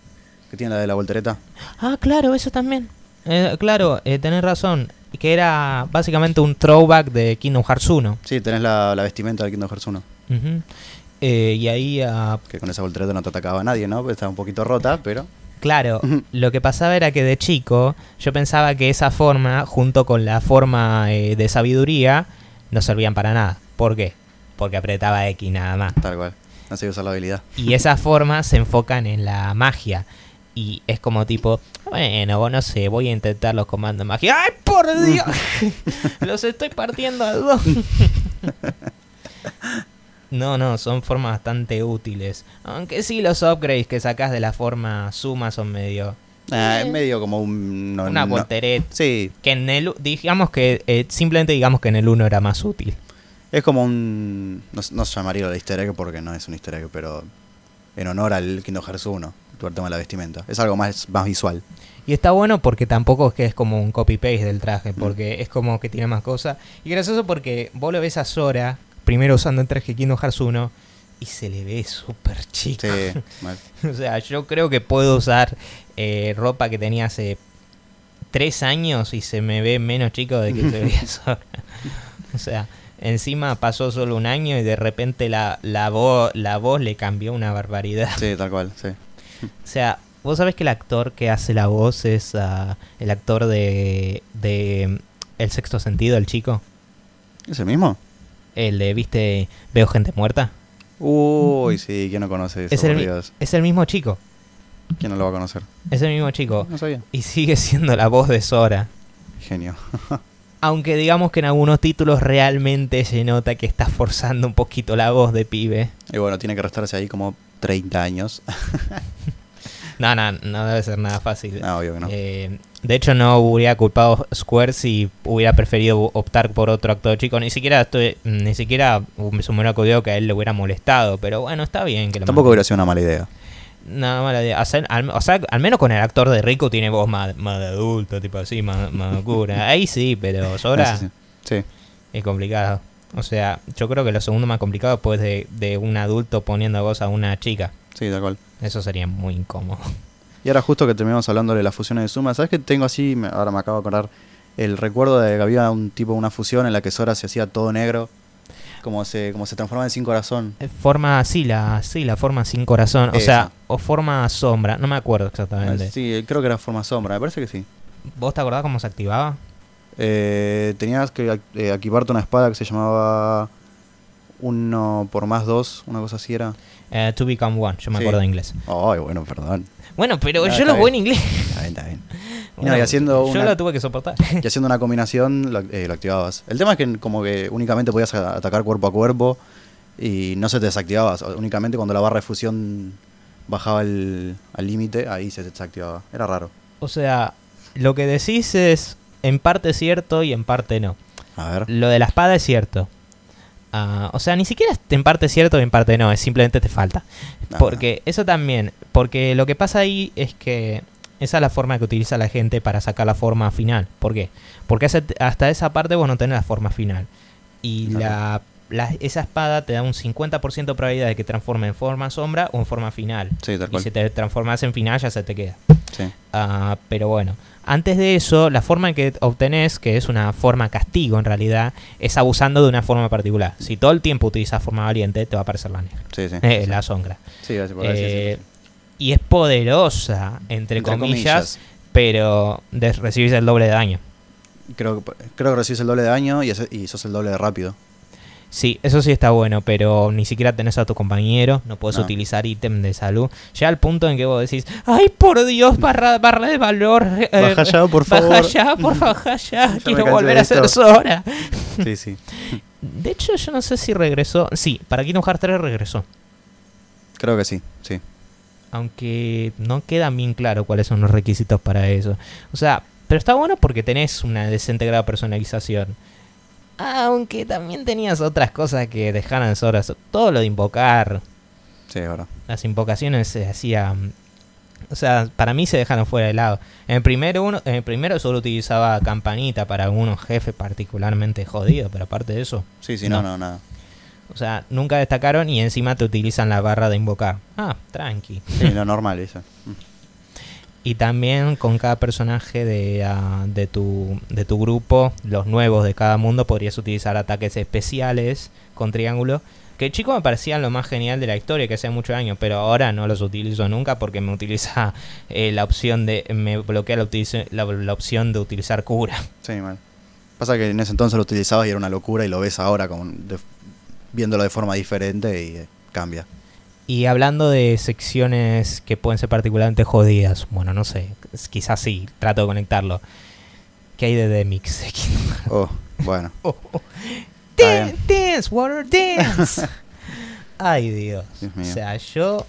Speaker 2: Que tiene la de la voltereta.
Speaker 1: Ah, claro, eso también. Eh, claro, eh, tenés razón. Que era básicamente un throwback de Kingdom Hearts 1.
Speaker 2: Sí, tenés la, la vestimenta del Kingdom Hearts 1.
Speaker 1: Ujú. Eh, y ahí ah,
Speaker 2: Que con esa voltereta no te atacaba nadie, ¿no? Porque estaba un poquito rota, pero...
Speaker 1: Claro,
Speaker 2: Ujú.
Speaker 1: lo que pasaba era que de chico yo pensaba que esa forma, junto con la forma eh, de sabiduría, no servían para nada. ¿Por qué? Porque apretaba X nada más.
Speaker 2: Tal cual. No sé usar la habilidad.
Speaker 1: Y esas formas se enfocan en la magia. Y es como tipo, bueno, vos no sé, voy a intentar los comandos magia. ¡Ay, por Dios! los estoy partiendo a dos. No, no, son formas bastante útiles. Aunque sí los upgrades que sacás de la forma suma son medio...
Speaker 2: Ah,
Speaker 1: Eh.
Speaker 2: es medio como un... no-
Speaker 1: una
Speaker 2: no-
Speaker 1: voltereta.
Speaker 2: Sí,
Speaker 1: Que en el... Digamos que... eh, simplemente digamos que en el 1 era más útil.
Speaker 2: es como un... No, no se llamaría el easter egg porque no es un easter egg, pero en honor al Kingdom Hearts 1, tu tema de la vestimenta. Es algo más, más visual.
Speaker 1: Y está bueno porque tampoco es que es como un copy-paste del traje, porque es como que tiene más cosas. Y gracioso porque vos lo ves a Sora, primero usando el traje Kingdom Hearts 1, y se le ve súper chico.
Speaker 2: Sí,
Speaker 1: o sea, yo creo que puedo usar eh, ropa que tenía hace tres años y se me ve menos chico de que se veía Sora. o sea, encima pasó solo un año y de repente la, la, vo- la voz le cambió una barbaridad.
Speaker 2: sí, tal cual, sí.
Speaker 1: O sea, vos sabés que el actor que hace la voz es ah, el actor de, de mm, El Sexto Sentido, el chico.
Speaker 2: ¿Es el mismo?
Speaker 1: El de, viste, Veo Gente Muerta.
Speaker 2: Uy, sí, ¿quién no conoce eso?
Speaker 1: Es el, es el mismo chico.
Speaker 2: ¿Quién no lo va a conocer?
Speaker 1: Es el mismo chico.
Speaker 2: No sabía.
Speaker 1: Y sigue siendo la voz de Sora.
Speaker 2: Genio.
Speaker 1: Aunque digamos que en algunos títulos realmente se nota que está forzando un poquito la voz de pibe.
Speaker 2: Y bueno, tiene que restarse ahí como 30 años.
Speaker 1: No, no, no debe ser nada fácil.
Speaker 2: no, obvio que no.
Speaker 1: Eh, de hecho, no hubiera culpado Square si hubiera preferido optar por otro actor chico. Ni siquiera estoy, ni siquiera se me hubiera ocurrido que a él le hubiera molestado. Pero bueno, está bien que lo
Speaker 2: Tampoco hubiera sido una mala idea.
Speaker 1: No, mala idea. Al, o sea, al menos con el actor de Rico tiene voz más, más de adulto, tipo así, más, más oscura. Ahí sí, pero
Speaker 2: sí, sí. Sí.
Speaker 1: es complicado. O sea, yo creo que lo segundo más complicado pues de, de un adulto poniendo voz a una chica.
Speaker 2: Sí, tal cual.
Speaker 1: Eso sería muy incómodo.
Speaker 2: Y ahora justo que terminamos hablando de las fusiones de Suma, ¿sabes que tengo así, me- ahora me acabo de acordar, el recuerdo de que había un tipo, una fusión en la que Sora se hacía todo negro, como se, como se transformaba en sin corazón.
Speaker 1: Eh, Forma, sí, la, sí, la forma sin corazón. O sea, o forma sombra. No me acuerdo exactamente.
Speaker 2: Sí, creo que era forma sombra, me parece que sí.
Speaker 1: ¿Vos te acordás cómo se activaba?
Speaker 2: Eh, tenías que eh, equiparte una espada que se llamaba uno por más dos, una cosa así era.
Speaker 1: Eh, to Become One, yo me
Speaker 2: Sí.
Speaker 1: acuerdo de inglés.
Speaker 2: Ay, bueno, perdón.
Speaker 1: Bueno, pero
Speaker 2: No,
Speaker 1: yo lo voy en inglés.
Speaker 2: Está bien, está bien. Y
Speaker 1: Bueno,
Speaker 2: no, y haciendo
Speaker 1: Yo lo tuve que soportar.
Speaker 2: Y haciendo una combinación lo, eh, lo activabas. El tema es que como que únicamente podías atacar cuerpo a cuerpo y no se te desactivaba. O sea, únicamente cuando la barra de fusión bajaba el- al límite, ahí se desactivaba. Era raro.
Speaker 1: O sea, lo que decís es en parte cierto y en parte no.
Speaker 2: A ver.
Speaker 1: Lo de la espada es cierto. Ah, o sea, ni siquiera es en parte cierto y en parte no, es simplemente te falta. Porque eso también, porque lo que pasa ahí es que esa es la forma que utiliza la gente para sacar la forma final. ¿Por qué? Porque hasta esa parte vos no tenés la forma final. Y
Speaker 2: Claro.
Speaker 1: la, la- esa espada te da un 50% de probabilidad de que transforme en forma sombra o en forma final.
Speaker 2: Sí, tal
Speaker 1: Y
Speaker 2: cual.
Speaker 1: si te transformas en final ya se te queda.
Speaker 2: Sí.
Speaker 1: Ah, pero bueno, antes de eso, la forma que obtenés, que es una forma castigo en realidad, es abusando de una forma particular. Si todo el tiempo utilizas forma valiente, te va a aparecer la negra,
Speaker 2: Sí, sí.
Speaker 1: eh,
Speaker 2: sí.
Speaker 1: la sombra.
Speaker 2: Sí, gracias por decir
Speaker 1: Eh,
Speaker 2: eso.
Speaker 1: y es poderosa, entre,
Speaker 2: Entre
Speaker 1: comillas, pero recibís el doble de daño.
Speaker 2: Creo, que- creo que recibes el doble de daño y, hace- y sos el doble de rápido.
Speaker 1: Sí, eso sí está bueno, pero ni siquiera tenés a tu compañero, no puedes
Speaker 2: No.
Speaker 1: utilizar ítem de salud. Llega al punto en que vos decís, ay, por Dios, barra, barra de valor. eh,
Speaker 2: Baja ya, por
Speaker 1: Baja
Speaker 2: favor.
Speaker 1: ya, por favor, baja ya. Quiero volver a ser. Sora.
Speaker 2: Sí, sí.
Speaker 1: De hecho, yo no sé si regresó. Sí, para Kingdom Hearts 3 regresó.
Speaker 2: Creo que sí, sí.
Speaker 1: Aunque no queda bien claro cuáles son los requisitos para eso. O sea, pero está bueno porque tenés una decente grado de personalización. Aunque también tenías otras cosas que dejaran Sora. Todo lo de invocar.
Speaker 2: Sí, verdad.
Speaker 1: Las invocaciones se hacían. O sea, para mí se dejaron fuera de lado. En el primero, uno, en el primero solo utilizaba campanita para algunos jefes particularmente jodidos, pero aparte de eso.
Speaker 2: Sí, sí,
Speaker 1: No.
Speaker 2: no, no, nada.
Speaker 1: O sea, nunca destacaron y encima te utilizan la barra de invocar. Ah, tranqui.
Speaker 2: Sí, lo normal, eso.
Speaker 1: Y también con cada personaje de, ah, de, tu, de tu grupo, los nuevos de cada mundo, podrías utilizar ataques especiales con triángulo. Que chico me parecían lo más genial de la historia, que hace muchos años, pero ahora no los utilizo nunca porque me utiliza eh, la opción de. me bloquea la, la, la opción de utilizar cura.
Speaker 2: Sí, mal. Pasa que en ese entonces lo utilizabas y era una locura y lo ves ahora como de- viéndolo de forma diferente y eh, cambia.
Speaker 1: Y hablando de secciones que pueden ser particularmente jodidas, bueno, no sé, quizás sí, trato de conectarlo. ¿Qué hay de Demix?
Speaker 2: Oh, bueno.
Speaker 1: Oh, oh.
Speaker 2: Está
Speaker 1: Dan- dance, water, dance. Ay, Dios.
Speaker 2: Dios
Speaker 1: O sea, yo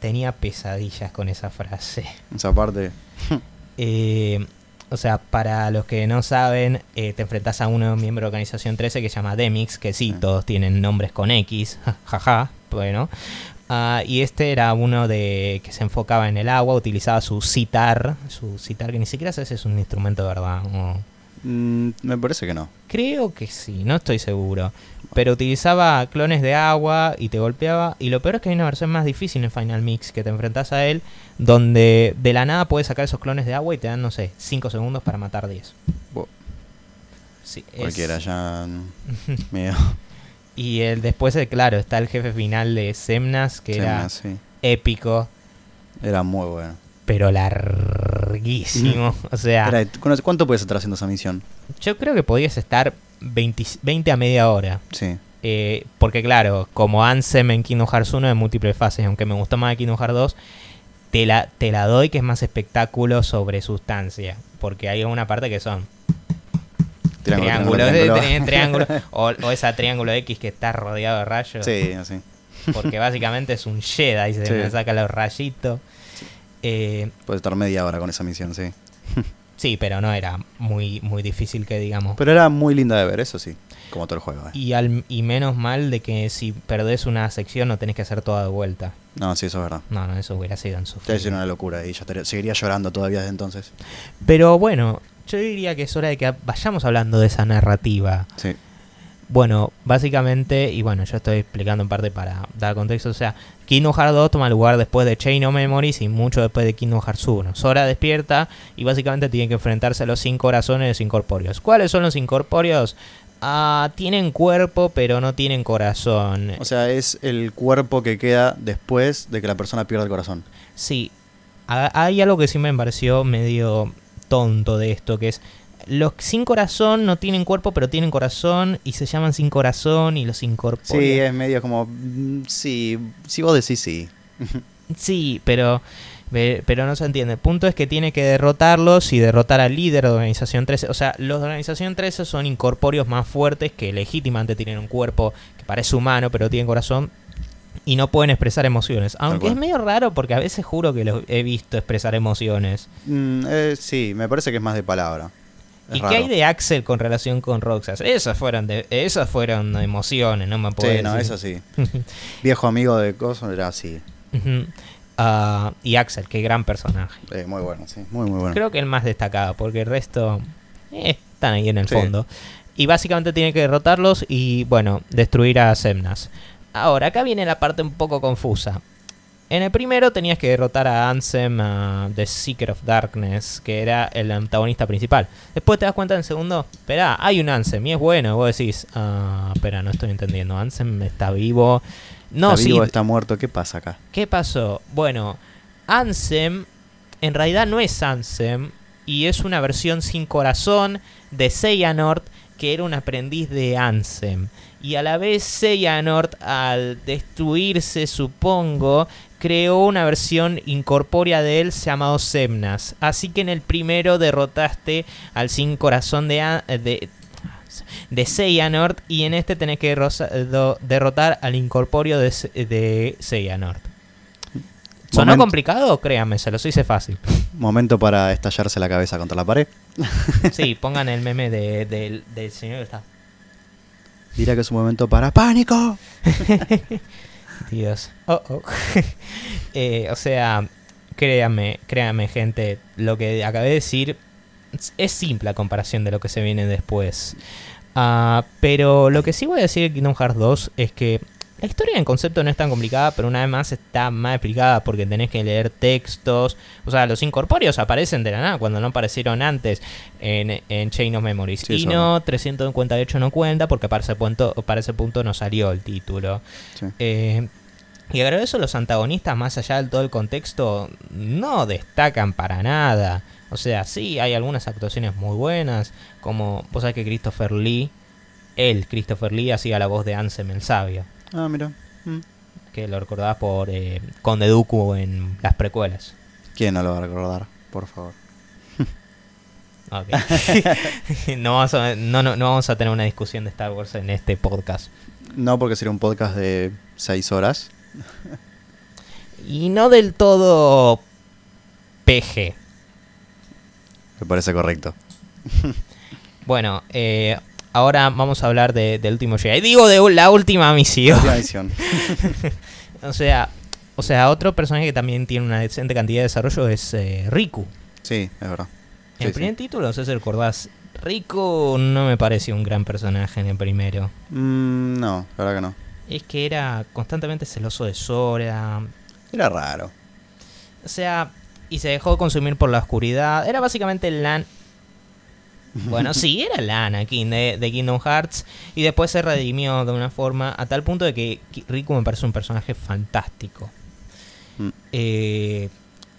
Speaker 1: tenía pesadillas con esa frase.
Speaker 2: Esa parte.
Speaker 1: Eh, o sea, para los que no saben, eh, te enfrentas a uno miembro de Organización 13 que se llama Demix, que sí,
Speaker 2: Sí.
Speaker 1: todos tienen nombres con X, jaja, bueno. Ah, y este era uno de que se enfocaba en el agua, utilizaba su citar, su citar que ni siquiera sé si es un instrumento, ¿verdad? O-
Speaker 2: Mm, me parece que no.
Speaker 1: Creo que sí, no estoy seguro. Pero utilizaba clones de agua y te golpeaba. Y lo peor es que hay una versión más difícil en Final Mix que te enfrentas a él, donde de la nada puedes sacar esos clones de agua y te dan, no sé, 5 segundos para matar 10.
Speaker 2: Bo-
Speaker 1: Sí, es-
Speaker 2: Cualquiera ya. mm, Mío.
Speaker 1: Y el, después, eh, claro, está el jefe final de Semnas, que era
Speaker 2: Sí.
Speaker 1: épico,
Speaker 2: Era muy bueno.
Speaker 1: pero larguísimo. O sea,
Speaker 2: Era- ¿cu- ¿Cuánto puedes estar haciendo esa misión?
Speaker 1: yo creo que podías estar 20, 20 a media hora.
Speaker 2: Sí.
Speaker 1: Eh, porque claro, como Ansem en Kingdom Hearts 1 de múltiples fases, aunque me gustó más de Kingdom Hearts 2, te la, te la doy que es más espectáculo sobre sustancia. Porque hay una parte que son...
Speaker 2: Triángulo,
Speaker 1: o, o esa triángulo X que está rodeado de rayos.
Speaker 2: Sí, así.
Speaker 1: Porque básicamente es un Jedi, se
Speaker 2: Sí.
Speaker 1: me saca los rayitos. Eh,
Speaker 2: Puede estar media hora con esa misión, sí.
Speaker 1: sí, pero no era muy, muy difícil que digamos.
Speaker 2: Pero era muy linda de ver, eso sí. Como todo el juego. eh.
Speaker 1: Y, al, y menos mal de que si perdés una sección no tenés que hacer toda de vuelta.
Speaker 2: No, sí, eso es verdad.
Speaker 1: No, no, eso hubiera sido en su
Speaker 2: Te una locura y yo estaría- seguiría llorando todavía desde entonces.
Speaker 1: Pero bueno, yo diría que es hora de que vayamos hablando de esa narrativa.
Speaker 2: Sí.
Speaker 1: Bueno, básicamente, y bueno, yo estoy explicando en parte para dar contexto, o sea, Kingdom Hearts 2 toma lugar después de Chain of Memories y mucho después de Kingdom Hearts 1. Sora despierta y básicamente tiene que enfrentarse a los cinco corazones incorpóreos. ¿Cuáles son los incorpóreos? Ah, tienen cuerpo, pero no tienen corazón.
Speaker 2: O sea, es el cuerpo que queda después de que la persona pierda el corazón.
Speaker 1: Sí, ha- hay algo que sí me pareció medio tonto de esto, que es los sin corazón no tienen cuerpo, pero tienen corazón y se llaman sin corazón y los incorpóreos.
Speaker 2: Sí, es medio como. mm, Sí, si vos decís sí.
Speaker 1: Sí, pero, pero no se entiende. El punto es que tiene que derrotarlos y derrotar al líder de Organización 13. O sea, los de Organización 13 son incorpóreos más fuertes que legítimamente tienen un cuerpo que parece humano, pero tienen corazón. Y no pueden expresar emociones. Aunque es medio raro porque a veces juro que los he visto expresar emociones.
Speaker 2: Mm, eh, sí, me parece que es más de palabra. Es
Speaker 1: ¿Y
Speaker 2: raro.
Speaker 1: qué hay de Axel con relación con Roxas? Esas fueron de, esas fueron emociones, no me puedo
Speaker 2: Sí, no, eso sí. Viejo amigo de Coso era así.
Speaker 1: Ah, y Axel, qué gran personaje.
Speaker 2: Eh, muy bueno, sí. Muy, muy bueno.
Speaker 1: Creo que el más destacado, porque el resto eh, están ahí en el
Speaker 2: Sí.
Speaker 1: fondo. Y básicamente tiene que derrotarlos y, bueno, destruir a Semnas. Ahora, acá viene la parte un poco confusa. En el primero tenías que derrotar a Ansem, a The Seeker of Darkness, que era el antagonista principal. Después te das cuenta en el segundo, espera, hay un Ansem y es bueno. Vos decís, ah, espera, no estoy entendiendo. Ansem está vivo. No,
Speaker 2: está
Speaker 1: sí,
Speaker 2: vivo, está muerto, ¿qué pasa acá?
Speaker 1: ¿Qué pasó? Bueno, Ansem en realidad no es Ansem y es una versión sin corazón de Xehanort que era un aprendiz de Ansem. Y a la vez Xehanort al destruirse, supongo, creó una versión incorpórea de él llamado Semnas. Así que en el primero derrotaste al sin corazón de, de de Xehanort y en este tenés que derrotar al incorpóreo de, de Xehanort. ¿Sonó
Speaker 2: Momento-
Speaker 1: complicado? Créanme, se los hice fácil.
Speaker 2: Momento para estallarse la cabeza contra la pared.
Speaker 1: Sí, pongan el meme de- del señor que está.
Speaker 2: Dirá que es un momento para pánico.
Speaker 1: Dios. Oh, oh. Eh, o sea, créanme, créanme, gente, lo que acabé de decir es- simple a comparación de lo que se viene después. Ah, pero lo que sí voy a decir de Kingdom Hearts 2 es que la historia en concepto no es tan complicada, pero una vez más está más explicada porque tenés que leer textos. O sea, los incorpóreos aparecen de la nada cuando no aparecieron antes en, en Chain of Memories.
Speaker 2: Sí,
Speaker 1: y
Speaker 2: eso
Speaker 1: no, 358 no cuenta porque para ese punto, para ese punto no salió el título.
Speaker 2: Sí.
Speaker 1: Eh, y a eso, los antagonistas, más allá de todo el contexto, no destacan para nada. O sea, sí, hay algunas actuaciones muy buenas, como vos sabés que Christopher Lee, él, Christopher Lee, hacía la voz de Ansem el Sabio,
Speaker 2: Ah, mira. Mm.
Speaker 1: que lo recordabas por eh, Conde Dooku en las precuelas.
Speaker 2: ¿Quién no lo va a recordar? Por favor.
Speaker 1: Ok. no, vamos a, no, no, no vamos a tener una discusión de Star Wars en este podcast.
Speaker 2: No porque sería un podcast de 6 horas.
Speaker 1: Y no del todo PG.
Speaker 2: Me parece correcto.
Speaker 1: Bueno, eh, ahora vamos a hablar de, del último Jedi. Digo de la última misión.
Speaker 2: Última edición.
Speaker 1: o sea, o sea, otro personaje que también tiene una decente cantidad de desarrollo es eh, Riku.
Speaker 2: Sí, es verdad.
Speaker 1: En
Speaker 2: Sí,
Speaker 1: el primer título, no sé si recordás, Riku no me pareció un gran personaje en el primero.
Speaker 2: Mm, no, la verdad que no.
Speaker 1: Es que era constantemente celoso de Sora.
Speaker 2: Era raro.
Speaker 1: O sea, y se dejó consumir por la oscuridad. Era básicamente el Lan. Bueno, sí, era el Anakin de, de Kingdom Hearts. Y después se redimió de una forma a tal punto de que Riku me parece un personaje fantástico.
Speaker 2: Mm.
Speaker 1: Eh,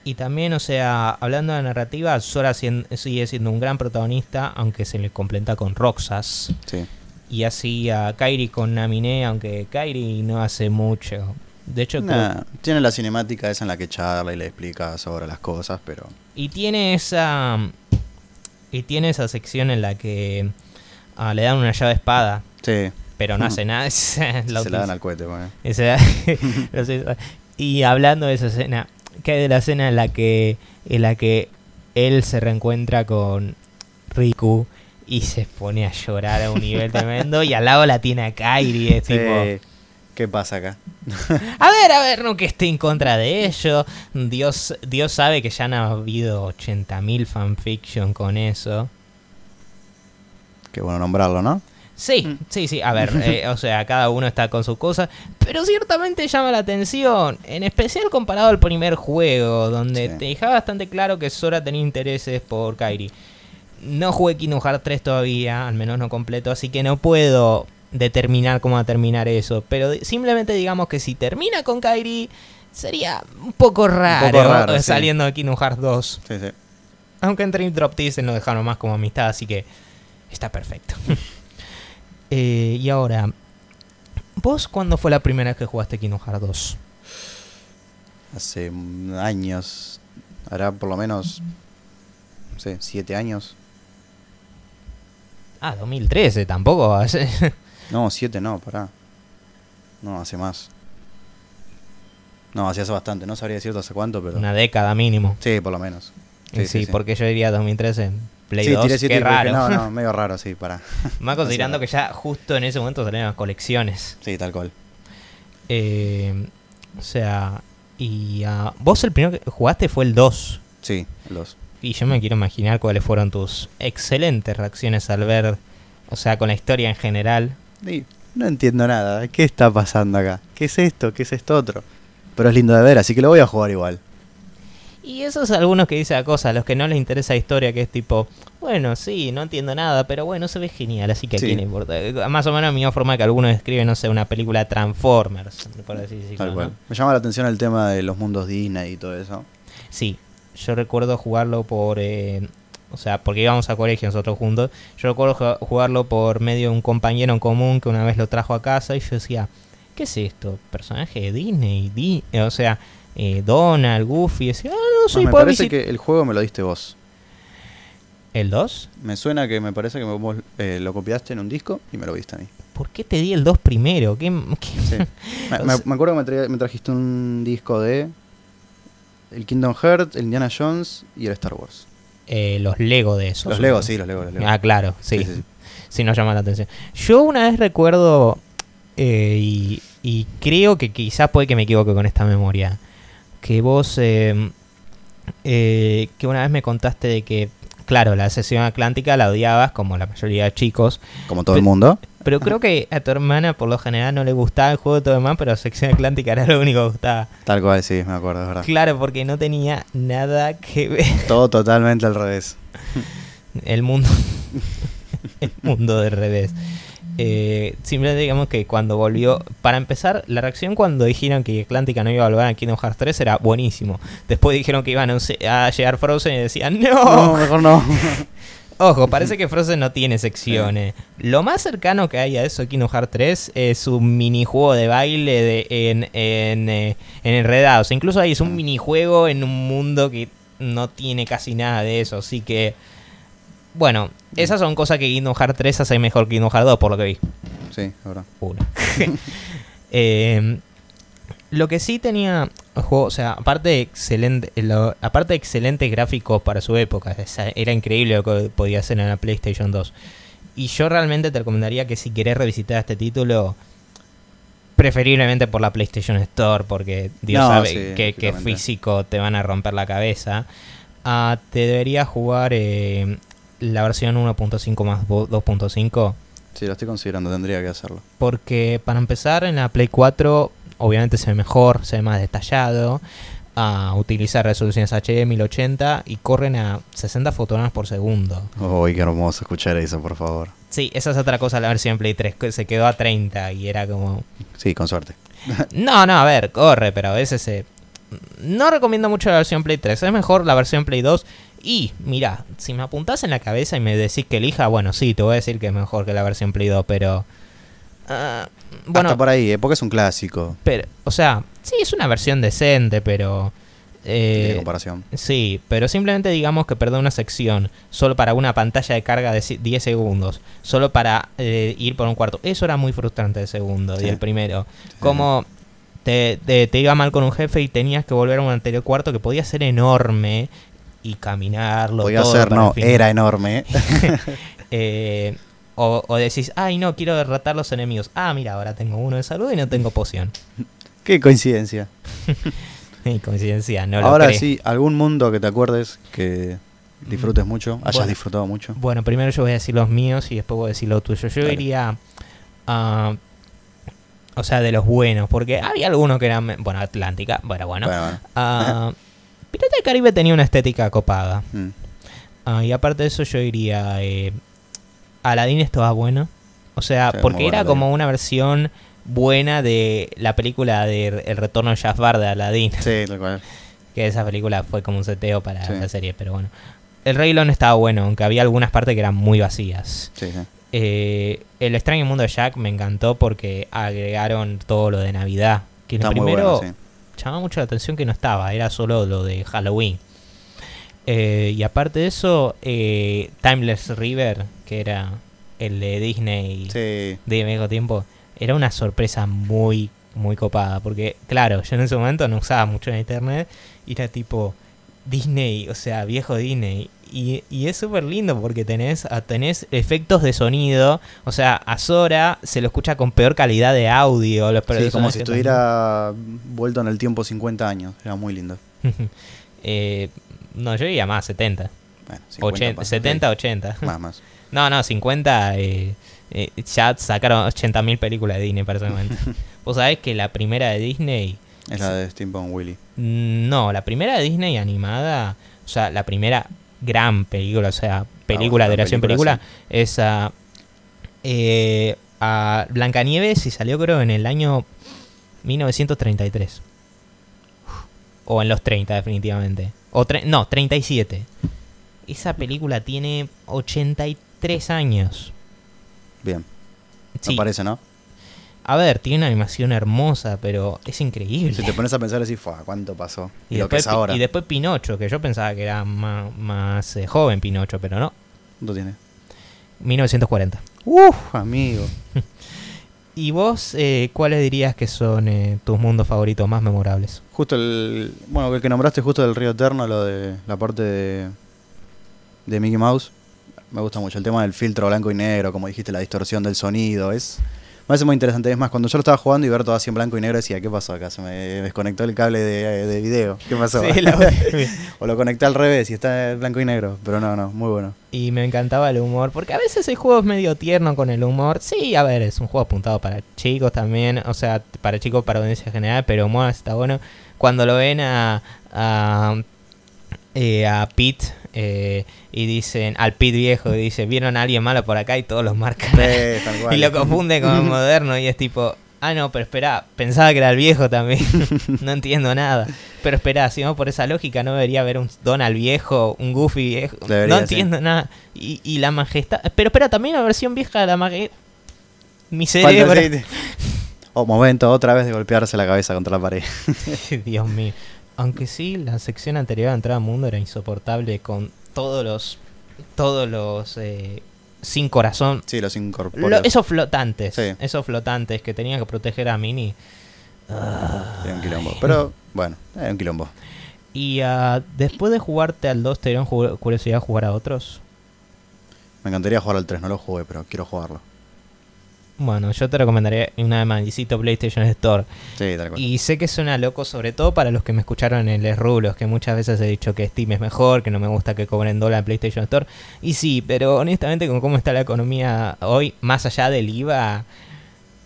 Speaker 1: y también, o sea, hablando de narrativa, Sora sigue siendo un gran protagonista, aunque se le completa con Roxas.
Speaker 2: Sí.
Speaker 1: Y así a Kairi con Naminé, aunque Kairi no hace mucho. De hecho,
Speaker 2: Nah, tiene la cinemática esa en la que charla y le explica sobre las cosas, pero.
Speaker 1: Y tiene esa. Y tiene esa sección en la que Ah, le dan una llave de espada,
Speaker 2: Sí,
Speaker 1: pero no hace nada. se la
Speaker 2: dan al cohete.
Speaker 1: sé, y hablando de esa escena, ¿qué hay de la escena en la que en la que él se reencuentra con Riku y se pone a llorar a un nivel tremendo y al lado la tiene a Kairi, es tipo.
Speaker 2: ¿Qué pasa acá?
Speaker 1: a ver, a ver, no que esté en contra de ello. Dios Dios sabe que ya han habido 80.000 fanfiction con eso.
Speaker 2: Qué bueno nombrarlo, ¿no?
Speaker 1: Sí, sí, sí. A ver, eh, o sea, cada uno está con sus cosas. Pero ciertamente llama la atención. En especial comparado al primer juego, donde
Speaker 2: Sí.
Speaker 1: te dejaba bastante claro que Sora tenía intereses por Kairi. No jugué Kingdom Hearts 3 todavía, al menos no completo, así que no puedo determinar cómo va a terminar eso. Pero simplemente digamos que si termina con Kairi, sería un poco raro,
Speaker 2: raro, sí.
Speaker 1: saliendo de Kingdom Hearts 2.
Speaker 2: Sí, sí.
Speaker 1: Aunque en Dream Drop Dicen lo dejaron más como amistad, así que está perfecto. Eh, y ahora, ¿vos cuándo fue la primera vez que jugaste Kingdom Hearts 2?
Speaker 2: Hace años, hará por lo menos, no sé, siete años.
Speaker 1: Ah, 2013, tampoco.
Speaker 2: No, siete no, pará. No, hace más. No, hace hace bastante, no sabría decirte hace cuánto, pero...
Speaker 1: Una década mínimo.
Speaker 2: Sí, por lo menos.
Speaker 1: Sí, sí, porque yo diría 2013. Play
Speaker 2: sí,
Speaker 1: 2,
Speaker 2: tiré
Speaker 1: qué raro.
Speaker 2: No, no, medio raro, sí, pará.
Speaker 1: Más considerando que ya justo en ese momento salían las colecciones.
Speaker 2: Sí, tal cual.
Speaker 1: Eh, o sea, y ah, vos el primero que jugaste fue el 2.
Speaker 2: Sí, los.
Speaker 1: Y yo me quiero imaginar cuáles fueron tus excelentes reacciones al ver, o sea, con la historia en general.
Speaker 2: No entiendo nada. ¿Qué está pasando acá? ¿Qué es esto? ¿Qué es esto otro? Pero es lindo de ver, así que lo voy a jugar igual.
Speaker 1: Y esos algunos que dicen la cosa, a los que no les interesa la historia, que es tipo, bueno, sí, no entiendo nada, pero bueno, se ve genial, así que a
Speaker 2: Sí.
Speaker 1: quién le importa. Más o menos la misma forma que algunos escriben, no sé, una película Transformers, por así decirlo.
Speaker 2: Tal
Speaker 1: ¿no?
Speaker 2: cual. Me llama la atención el tema de los mundos Disney y todo eso.
Speaker 1: Sí, yo recuerdo jugarlo por... eh, o sea, porque íbamos a colegio nosotros juntos. Yo recuerdo ju- jugarlo por medio de un compañero en común que una vez lo trajo a casa y yo decía, ¿qué es esto? ¿Personaje de Disney? Di eh, o sea, eh, Donald, Goofy. Y decía, ah, no, soy
Speaker 2: me
Speaker 1: puedo
Speaker 2: parece
Speaker 1: visit-".
Speaker 2: que el juego me lo diste vos.
Speaker 1: ¿El 2?
Speaker 2: Me suena que me parece que vos eh, lo copiaste en un disco y me lo diste a mí.
Speaker 1: ¿Por qué te di el 2 primero? ¿Qué, qué-
Speaker 2: Sí. me, me- me acuerdo que me, traía- me trajiste un disco de el Kingdom Hearts, el Indiana Jones y el Star Wars.
Speaker 1: Eh, los Lego de esos.
Speaker 2: Los Lego, sí, los Lego, los Lego.
Speaker 1: Ah, claro, sí.
Speaker 2: Sí,
Speaker 1: Sí,
Speaker 2: sí, sí.
Speaker 1: nos llama la atención. Yo una vez recuerdo, eh, y, y creo que quizás puede que me equivoque con esta memoria, que vos, eh, eh, que una vez me contaste de que, claro, la sesión atlántica la odiabas, como la mayoría de chicos,
Speaker 2: Como todo el mundo.
Speaker 1: pero creo que a tu hermana por lo general no le gustaba el juego de todo demás, pero sección atlántica era lo único que gustaba.
Speaker 2: Tal cual, sí, me acuerdo, es verdad.
Speaker 1: Claro, porque no tenía nada que ver.
Speaker 2: Todo totalmente al revés.
Speaker 1: El mundo. el mundo del revés. Eh, simplemente digamos que cuando volvió. Para empezar, la reacción cuando dijeron que Atlántica no iba a volver a Kingdom Hearts 3 era buenísimo. Después dijeron que iban a, llegar Frozen y decían
Speaker 2: No,
Speaker 1: ¡No!
Speaker 2: mejor no.
Speaker 1: Ojo, parece que Frozen no tiene secciones. Lo más cercano que hay a eso de Kingdom Hearts 3 es un minijuego de baile de, en, en, eh, en Enredados. Incluso ahí es un minijuego en un mundo que no tiene casi nada de eso. Así que, bueno, esas son cosas que Kingdom Hearts 3 hace mejor que Kingdom Hearts 2, por lo que vi.
Speaker 2: Sí, verdad.
Speaker 1: Uno. Eh, lo que sí tenía el juego, o sea, aparte de excelente, lo- aparte de excelentes gráficos para su época, era increíble lo que podía hacer en la PlayStation 2. Y yo realmente te recomendaría que si querés revisitar este título, preferiblemente por la PlayStation Store, porque Dios
Speaker 2: No,
Speaker 1: sabe
Speaker 2: sí,
Speaker 1: que, físico te van a romper la cabeza. Ah, te debería jugar eh, la versión 1.5 más vo- 2.5.
Speaker 2: Sí, lo estoy considerando, tendría que hacerlo.
Speaker 1: Porque para empezar en la Play 4 obviamente se ve mejor, se ve más detallado. ah, utiliza resoluciones HD 1080 y corren a 60 fotogramas por segundo.
Speaker 2: Uy, qué hermoso escuchar eso, por favor.
Speaker 1: Sí, esa es otra cosa la versión Play 3, que se quedó a 30 y era como...
Speaker 2: Sí, con suerte.
Speaker 1: No, no, a ver, corre, pero a veces se... No recomiendo mucho la versión Play 3, es mejor la versión Play 2. Y, mira, si me apuntás en la cabeza y me decís que elija, bueno, sí, te voy a decir que es mejor que la versión Play 2, pero... ah, bueno,
Speaker 2: Hasta por ahí, ¿eh? porque es un clásico.
Speaker 1: Pero, o sea, sí, es una versión decente, pero Eh,
Speaker 2: de comparación.
Speaker 1: Sí, pero simplemente digamos que perdí una sección solo para una pantalla de carga de ci- 10 segundos, solo para eh, ir por un cuarto. Eso era muy frustrante el segundo y el primero. Como te, te- te iba mal con un jefe y tenías que volver a un anterior cuarto que podía ser enorme y caminarlo.
Speaker 2: Podía
Speaker 1: todo
Speaker 2: ser, no, era enorme.
Speaker 1: Eh, o, o decís, ay no, quiero derrotar los enemigos. Ah, mira, ahora tengo uno de salud y no tengo poción.
Speaker 2: Qué coincidencia.
Speaker 1: Coincidencia, no
Speaker 2: Ahora sí, algún mundo que te acuerdes que disfrutes mucho, hayas
Speaker 1: Bueno.
Speaker 2: disfrutado mucho.
Speaker 1: Bueno, primero yo voy a decir los míos y después voy a decir los tuyos. Yo
Speaker 2: Dale.
Speaker 1: iría. a o sea, de los buenos, porque había algunos que eran. Bueno, Atlántica, bueno, bueno.
Speaker 2: Bueno, bueno.
Speaker 1: Pirata del Caribe tenía una estética copada.
Speaker 2: Mm.
Speaker 1: Ah, y aparte de eso, yo iría. Eh, Aladdin estaba bueno. O sea,
Speaker 2: Sí, muy
Speaker 1: porque
Speaker 2: bueno
Speaker 1: era como una versión buena de la película de El retorno de Jafar de Aladdin.
Speaker 2: Sí, tal cual.
Speaker 1: Que esa película fue como un seteo para
Speaker 2: Sí.
Speaker 1: la serie, pero bueno. El Rey León estaba bueno, aunque había algunas partes que eran muy vacías.
Speaker 2: Sí, sí.
Speaker 1: Eh, el extraño mundo de Jack me encantó porque agregaron todo lo de Navidad. Que
Speaker 2: Está muy
Speaker 1: primero
Speaker 2: bueno, sí.
Speaker 1: Llamaba mucho la atención que no estaba, era solo lo de Halloween. Eh, y aparte de eso, eh, Timeless River, que era el de Disney
Speaker 2: Sí,
Speaker 1: de viejo tiempo, era una sorpresa muy, muy copada. Porque, claro, yo en ese momento no usaba mucho en internet y era tipo Disney, o sea, viejo Disney. Y, y es súper lindo porque tenés, tenés efectos de sonido. O sea, a Sora se lo escucha con peor calidad de audio. Los
Speaker 2: sí, como si
Speaker 1: también.
Speaker 2: estuviera vuelto en el tiempo 50 años. Era muy lindo.
Speaker 1: Eh, no, yo diría más, 70.
Speaker 2: Bueno, 50
Speaker 1: 80,
Speaker 2: pasa,
Speaker 1: 70,
Speaker 2: sí.
Speaker 1: 80.
Speaker 2: Más, más.
Speaker 1: No, no, 50. eh, eh, ya sacaron 80.000 películas de Disney para ese momento. Vos sabés que la primera de Disney.
Speaker 2: Es la de Steampunk Willy.
Speaker 1: Mm, No, la primera de Disney animada. O sea, la primera gran película, o sea, película
Speaker 2: Ah, bueno,
Speaker 1: de
Speaker 2: película,
Speaker 1: película, es a, eh, a Blancanieves y salió creo en el año 1933. O en los 30 definitivamente. O tre- no, 37. Esa película tiene 83 años.
Speaker 2: Bien.
Speaker 1: Sí.
Speaker 2: Me parece, ¿no?
Speaker 1: A ver, tiene una animación hermosa, pero es increíble.
Speaker 2: Si te pones a pensar así, "Fua, ¿cuánto pasó?
Speaker 1: y,
Speaker 2: Y, lo que es ahora.
Speaker 1: y después Pinocho, que yo pensaba que era más, más eh, joven Pinocho, pero no.
Speaker 2: ¿Cuánto tiene?
Speaker 1: 1940.
Speaker 2: Uf, amigo.
Speaker 1: ¿Y vos eh, cuáles dirías que son eh, tus mundos favoritos más memorables?
Speaker 2: Justo el. Bueno, el que nombraste justo del Río Eterno, lo de la parte de. de Mickey Mouse. Me gusta mucho. El tema del filtro blanco y negro, como dijiste, la distorsión del sonido. Es. Me parece muy interesante. Es más, cuando yo lo estaba jugando y ver todo así en blanco y negro, decía, ¿qué pasó acá? Se me desconectó el cable de, de video. ¿Qué pasó?
Speaker 1: Sí, la-
Speaker 2: o lo conecté al revés y está en blanco y negro. Pero no, no, muy bueno.
Speaker 1: y me encantaba el humor, porque a veces el juego es medio tierno con el humor. Sí, a ver, es un juego apuntado para chicos también, o sea, para chicos, para audiencia general, pero humor está bueno. Cuando lo ven a, a, eh, a Pete eh, y dicen, al Pete viejo, y dice, vieron a alguien malo por acá y todos los marcan.
Speaker 2: Sí,
Speaker 1: y lo confunde con el moderno y es tipo, ah, no, pero espera, pensaba que era el viejo también. no entiendo nada. Pero espera, si vamos por esa lógica, no debería haber un Donald viejo, un Goofy viejo.
Speaker 2: Debería,
Speaker 1: no
Speaker 2: sí.
Speaker 1: entiendo nada. Y, y la majestad. Pero espera, también la versión vieja de la majestad. Mi cerebro.
Speaker 2: aceite. Oh, momento, otra vez de golpearse la cabeza contra la pared.
Speaker 1: Dios mío. Aunque sí, la sección anterior a Entrada al Mundo era insoportable con todos los. Todos los. eh, sin corazón.
Speaker 2: Sí, los
Speaker 1: Lo-
Speaker 2: incorpóreos.
Speaker 1: esos flotantes.
Speaker 2: Sí.
Speaker 1: Esos flotantes que tenían que proteger a.
Speaker 2: Sí, un quilombo. Pero, bueno, es un quilombo.
Speaker 1: Y ah, después de jugarte al 2, ¿te dieron curiosidad jugar a otros?
Speaker 2: Me encantaría jugar al 3, no lo jugué, pero quiero jugarlo.
Speaker 1: Bueno, yo te recomendaría una de Maldicito PlayStation Store.
Speaker 2: Sí, tal cual.
Speaker 1: Y sé que suena loco, sobre todo para los que me escucharon en Les Rulos, que muchas veces he dicho que Steam es mejor, que no me gusta que cobren dólar en PlayStation Store. Y sí, pero honestamente, con cómo está la economía hoy, más allá del IVA,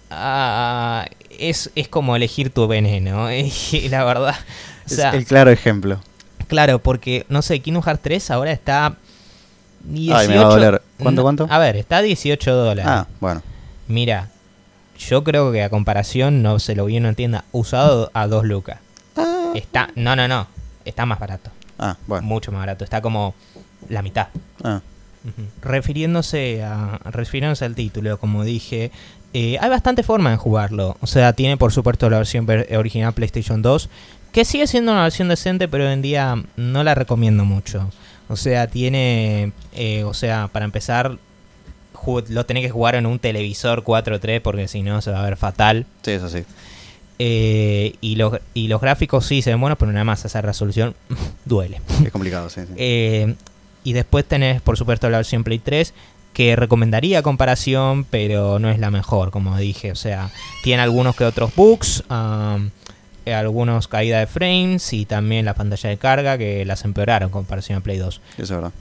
Speaker 1: ah, es, es como elegir tu veneno. Y la verdad. O
Speaker 2: Es el claro ejemplo.
Speaker 1: claro, porque, no sé, Kingdom Hearts 3 ahora está. 18,
Speaker 2: Ay, me va a doler. ¿Cuánto, cuánto?
Speaker 1: A ver, está a 18 dólares.
Speaker 2: Ah, bueno.
Speaker 1: Mira, yo creo que a comparación, no se lo vi en una tienda, usado a 2 lucas. Está, no, no, no, está más barato,
Speaker 2: Ah, bueno.
Speaker 1: mucho más barato, está como la mitad.
Speaker 2: Ah.
Speaker 1: Refiriéndose, a, refiriéndose al título, como dije, eh, hay bastante forma de jugarlo. O sea, tiene por supuesto la versión ver- original PlayStation 2, Que sigue siendo una versión decente, pero hoy en día no la recomiendo mucho. O sea, tiene. eh, o sea, para empezar, lo tenés que jugar en un televisor 4.3 porque si no se va a ver fatal.
Speaker 2: Sí, eso sí.
Speaker 1: Eh, y, los, y los gráficos sí se ven buenos, pero nada más esa resolución duele.
Speaker 2: Es complicado, sí. sí.
Speaker 1: Eh, y después tenés, por supuesto, la versión Play 3, que recomendaría comparación, pero no es la mejor, como dije. O sea, tiene algunos que otros bugs, um, eh, algunos caída de frames y también la pantalla de carga que las empeoraron en comparación a Play 2.
Speaker 2: Eso es verdad.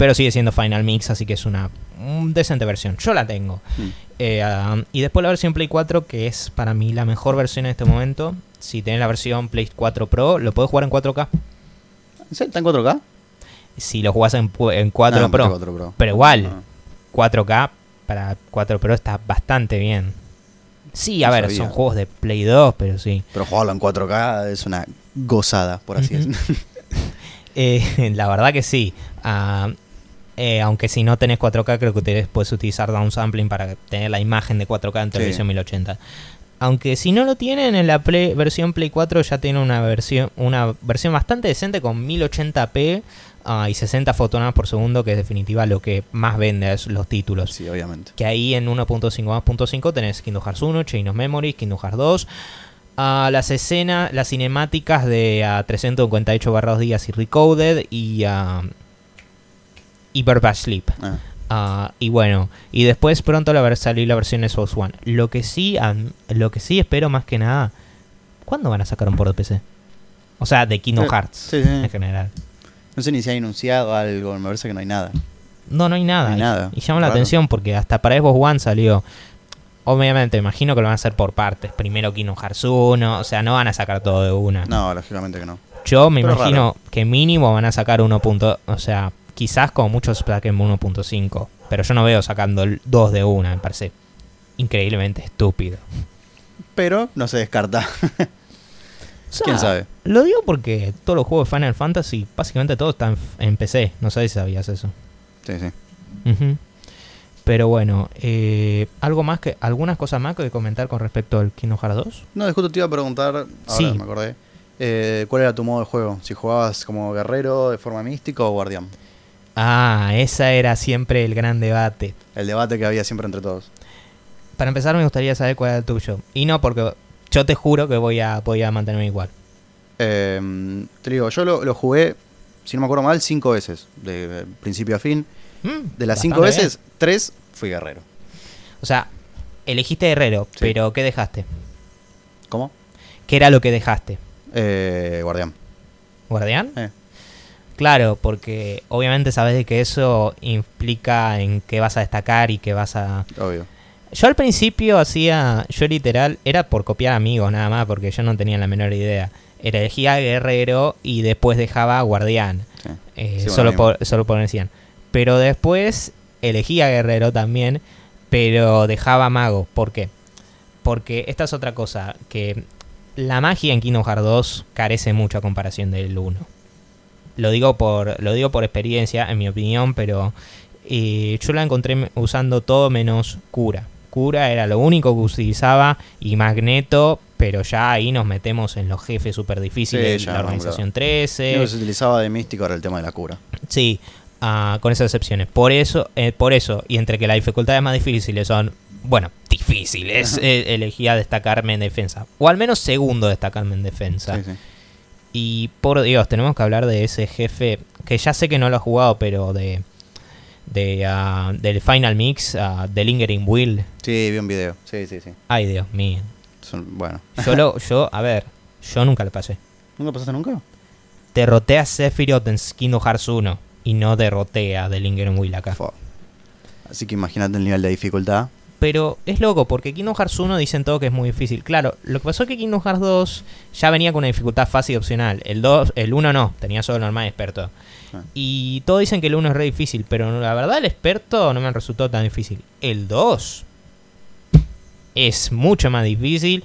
Speaker 1: Pero sigue siendo Final Mix, así que es una un decente versión. Yo la tengo.
Speaker 2: Mm.
Speaker 1: Eh, um, y después la versión Play 4, que es para mí la mejor versión en este momento. Si tenés la versión Play 4 Pro, lo podés jugar en 4K.
Speaker 2: ¿Sí? ¿Está en 4K?
Speaker 1: Si lo jugás en, en 4
Speaker 2: Ah, en
Speaker 1: Pro.
Speaker 2: 4 Pro.
Speaker 1: Pero igual,
Speaker 2: Ah.
Speaker 1: 4K para 4 Pro está bastante bien. Sí, a
Speaker 2: No
Speaker 1: ver,
Speaker 2: sabía.
Speaker 1: son juegos de Play 2, pero sí.
Speaker 2: Pero jugarlo en 4K es una gozada, por así decirlo.
Speaker 1: Eh, la verdad que sí. Ah, eh, aunque si no tenés 4K, creo que ustedes puedes utilizar downsampling para tener la imagen de 4K en televisión 1080. Aunque si no lo tienen en la Play- versión Play 4 ya tiene una versión una versión bastante decente con 1080p ah, y 60 fotogramas por segundo, que es definitiva lo que más vende es los títulos.
Speaker 2: Sí, obviamente.
Speaker 1: Que ahí en 1.5 más punto .5 tenés Kingdom Hearts 1, Chain of Memories, Kingdom Hearts 2. ah, las escenas, las cinemáticas de a 358 barra 2 días y Recoded y, y Bird by Sleep.
Speaker 2: Ah,
Speaker 1: Ah, y bueno, y después pronto la va a salir la versión Xbox One. Lo que sí, lo que sí espero más que nada, ¿cuándo van a sacar un port de PC? O sea, de Kingdom
Speaker 2: Eh,
Speaker 1: Hearts
Speaker 2: sí, sí.
Speaker 1: en general.
Speaker 2: No sé ni si hay anunciado algo, me parece que no hay nada.
Speaker 1: No, no hay nada.
Speaker 2: No hay
Speaker 1: Y-
Speaker 2: nada.
Speaker 1: Y, llama la atención porque hasta para Xbox One salió. Obviamente, imagino que lo van a hacer por partes. Primero Kingdom Hearts 1, o sea, no van a sacar todo de una.
Speaker 2: No, lógicamente que no.
Speaker 1: Yo me
Speaker 2: Pero
Speaker 1: imagino que mínimo van a sacar 1. punto- o sea, quizás como muchos saquen 1.5. Pero yo no veo sacando el 2 de una, me parece increíblemente estúpido.
Speaker 2: Pero no se descarta.
Speaker 1: O sea,
Speaker 2: ¿Quién sabe?
Speaker 1: Lo digo porque todos los juegos de Final Fantasy, básicamente todos están en PC. No sé si sabías eso.
Speaker 2: Sí, sí.
Speaker 1: Pero bueno, eh, algo más que algunas cosas más que comentar con respecto al Kingdom Hearts 2.
Speaker 2: No, justo te iba a preguntar, ahora
Speaker 1: Sí.
Speaker 2: me acordé, eh, ¿cuál era tu modo de juego? Si jugabas como guerrero de forma mística o guardián.
Speaker 1: Ah, esa era siempre el gran debate.
Speaker 2: El debate que había siempre entre todos.
Speaker 1: Para empezar me gustaría saber cuál era el tuyo. Y no porque yo te juro que voy a voy a mantenerme igual.
Speaker 2: Eh, te digo, yo lo, lo jugué, si no me acuerdo mal, cinco veces, de, de principio a fin.
Speaker 1: Mm,
Speaker 2: De las cinco veces, tres fui guerrero.
Speaker 1: O sea, elegiste guerrero,
Speaker 2: Sí.
Speaker 1: pero ¿qué dejaste?
Speaker 2: ¿Cómo?
Speaker 1: ¿Qué era lo que dejaste?
Speaker 2: Eh, guardián.
Speaker 1: ¿Guardián?
Speaker 2: Eh.
Speaker 1: Claro, porque obviamente sabes de que eso implica en qué vas a destacar y que vas a...
Speaker 2: Obvio.
Speaker 1: Yo al principio hacía, yo literal, era por copiar amigos nada más, porque yo no tenía la menor idea. Era elegía guerrero y después dejaba guardián,
Speaker 2: Sí.
Speaker 1: eh,
Speaker 2: Sí, bueno,
Speaker 1: solo,
Speaker 2: lo
Speaker 1: por, solo por decían. Pero después elegía guerrero también, pero dejaba mago. ¿Por qué? Porque esta es otra cosa, que la magia en Kingdom Hearts 2 carece mucho a comparación del 1. Lo digo por, lo digo por experiencia, en mi opinión, pero eh, yo la encontré usando todo menos cura. Cura era lo único que utilizaba y Magneto, pero ya ahí nos metemos en los jefes súper difíciles,
Speaker 2: Sí, ya,
Speaker 1: la organización
Speaker 2: Lo
Speaker 1: 13.
Speaker 2: único que se utilizaba de místico era el tema de la cura.
Speaker 1: Sí, ah, con esas excepciones. Por eso, eh, por eso, y entre que las dificultades más difíciles son, bueno, difíciles, eh, elegía destacarme en defensa. O al menos segundo destacarme en defensa.
Speaker 2: Sí, sí.
Speaker 1: Y por Dios, tenemos que hablar de ese jefe, que ya sé que no lo ha jugado, pero de, de ah, del Final Mix, ah, de Lingering Will.
Speaker 2: Sí, vi un video. Sí, sí, sí.
Speaker 1: Ay, Dios mío.
Speaker 2: Son- bueno.
Speaker 1: Yo, lo, yo, a ver, yo nunca lo pasé.
Speaker 2: ¿Nunca pasaste nunca?
Speaker 1: Derroté a Sephiroth en Kingdom Hearts 1 y no derroté a The Lingering Will acá.
Speaker 2: Así que imagínate el nivel de dificultad.
Speaker 1: Pero es loco, porque Kingdom Hearts 1 dicen todo que es muy difícil. Claro, lo que pasó es que Kingdom Hearts 2 ya venía con una dificultad fácil y opcional. El 2, el 1 no, tenía solo normal y experto.
Speaker 2: Ah.
Speaker 1: Y todos dicen que el 1 es re difícil, pero la verdad el experto no me resultó tan difícil. El 2 es mucho más difícil.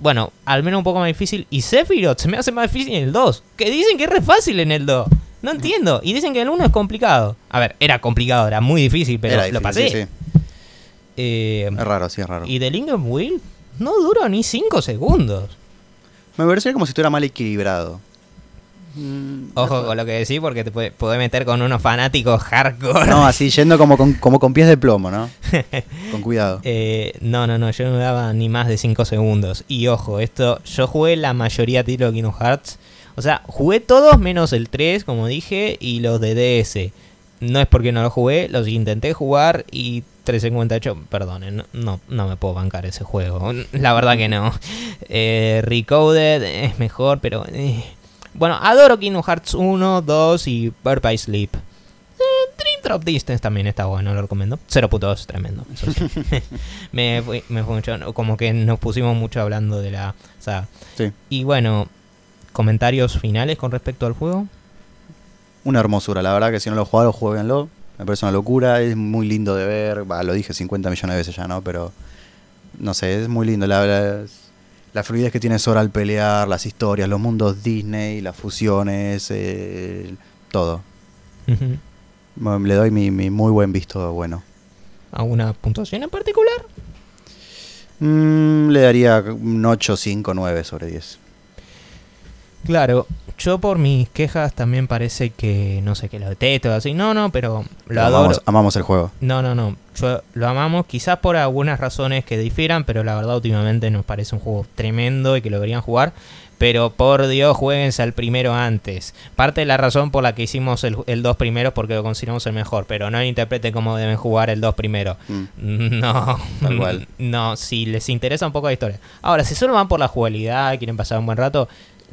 Speaker 1: Bueno, al menos un poco más difícil. Y Sephiroth se me hace más difícil en el 2. Que dicen que es re fácil en el 2. No entiendo. Y dicen que el 1 es complicado. A ver, era complicado, era muy difícil, pero
Speaker 2: Era
Speaker 1: lo pasé.
Speaker 2: sí, sí.
Speaker 1: Eh,
Speaker 2: Es raro, sí, es raro.
Speaker 1: y The Link of Will no duró ni 5 segundos.
Speaker 2: Me parecería como si estuviera mal equilibrado. Mm,
Speaker 1: Ojo con lo que decís porque te puede, puede meter con unos fanáticos hardcore.
Speaker 2: No, así yendo como con, como con pies de plomo, ¿no? con cuidado.
Speaker 1: Eh, no, no, no, yo no daba ni más de 5 segundos. Y ojo, esto, yo jugué la mayoría de de Kingdom Hearts. O sea, jugué todos menos el 3, como dije, y los de DS. No es porque no los jugué, los intenté jugar y 358, perdón, no, no me puedo bancar ese juego. La verdad que no. Eh, Recoded es mejor, pero... Eh. Bueno, adoro Kingdom Hearts 1, 2 y Bird by Sleep. Eh, Dream Drop Distance también está bueno, lo recomiendo. 0.2, tremendo. Eso sí. me, fui, me fue mucho, como que nos pusimos mucho hablando de la saga.
Speaker 2: Sí.
Speaker 1: Y bueno, comentarios finales con respecto al juego.
Speaker 2: Una hermosura, la verdad que si no lo jugaron, jueguenlo. Me parece una locura, es muy lindo de ver. Bah, lo dije 50 millones de veces ya, ¿no? Pero no sé, es muy lindo. La, la, la fluidez que tiene Sora al pelear, las historias, los mundos Disney, las fusiones, eh, todo. Bueno, Le doy mi, mi muy buen visto bueno.
Speaker 1: ¿Alguna puntuación en particular?
Speaker 2: Mm, le daría un 8, 5, 9 sobre 10.
Speaker 1: Claro, yo por mis quejas también parece que, no sé, que lo detesto, así. No, no, pero lo adoro.
Speaker 2: amamos, amamos el juego.
Speaker 1: No, no, no. Yo lo amamos, quizás por algunas razones que difieran, pero la verdad últimamente nos parece un juego tremendo y que lo deberían jugar. Pero por Dios, jueguense al primero antes. Parte de la razón por la que hicimos el, el 2 primero porque lo consideramos el mejor, pero no interpreten cómo deben jugar el 2 primero.
Speaker 2: Mm.
Speaker 1: No,
Speaker 2: Tal cual.
Speaker 1: no, si les interesa un poco la historia. Ahora, si solo van por la jugabilidad, quieren pasar un buen rato,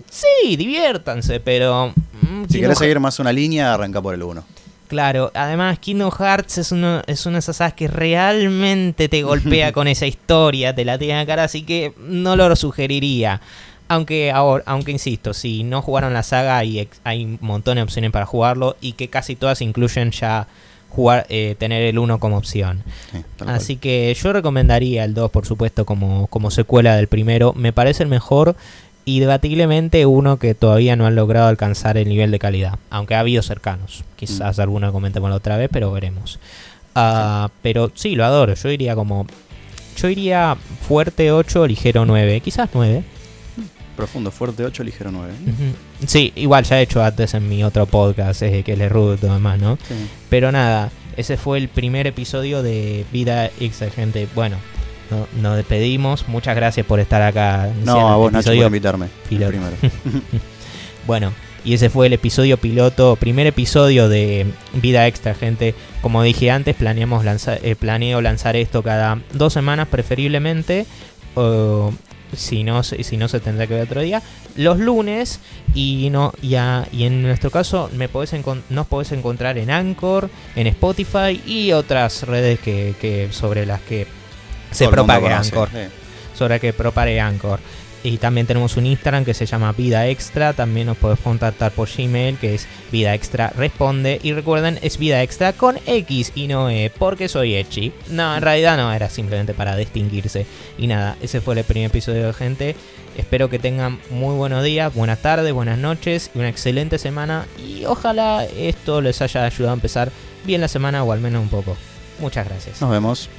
Speaker 1: sí, diviértanse, pero... mm,
Speaker 2: Si querés seguir más una línea, arranca por el 1.
Speaker 1: Claro, además Kingdom Hearts es uno, es una de esas sagas que realmente te golpea con esa historia, te la tiene en la cara, así que no lo sugeriría. Aunque, ahora, aunque insisto, si no jugaron la saga hay, hay un montón de opciones para jugarlo y que casi todas incluyen ya jugar eh, tener el 1 como opción.
Speaker 2: Sí, tal cual.
Speaker 1: Así que yo recomendaría el 2, por supuesto, como, como secuela del primero. Me parece el mejor y debatiblemente uno que todavía no han logrado alcanzar el nivel de calidad. Aunque ha habido cercanos. Quizás alguno comentemos la otra vez, pero veremos. Ah, Pero sí, lo adoro. Yo iría como... Yo iría fuerte 8, ligero 9. Quizás 9.
Speaker 2: Profundo, fuerte 8, ligero 9.
Speaker 1: Ujú. Sí, igual ya he hecho antes en mi otro podcast, eh, que es Root y todo demás, ¿no?
Speaker 2: Sí.
Speaker 1: Pero nada, ese fue el primer episodio de Vida Extra, gente. Bueno, no- nos despedimos. Muchas gracias por estar acá.
Speaker 2: No, a vos, Nacho, por invitarme.
Speaker 1: piloto.
Speaker 2: primero.
Speaker 1: Bueno, y ese fue el episodio piloto, primer episodio de Vida Extra, gente. Como dije antes, planeamos lanzar, eh, planeo lanzar esto cada dos semanas, preferiblemente. o si no, se- si no se tendrá que ver otro día. Los lunes. Y no y, a- y en nuestro caso me podés nos podés encontrar en Anchor, en Spotify y otras redes que, que sobre las que se propague Anchor
Speaker 2: sí.
Speaker 1: sobre que propague Anchor. Y también tenemos un Instagram que se llama Vida Extra. También nos podés contactar por Gmail, que es Vida Extra Responde. Y recuerden, es Vida Extra con X y no E, porque soy Echi. No, en realidad no, era simplemente para distinguirse. Y nada, ese fue el primer episodio de gente. Espero que tengan muy buenos días, buenas tardes, buenas noches y una excelente semana. Y ojalá esto les haya ayudado a empezar bien la semana o al menos un poco. Muchas gracias.
Speaker 2: Nos vemos.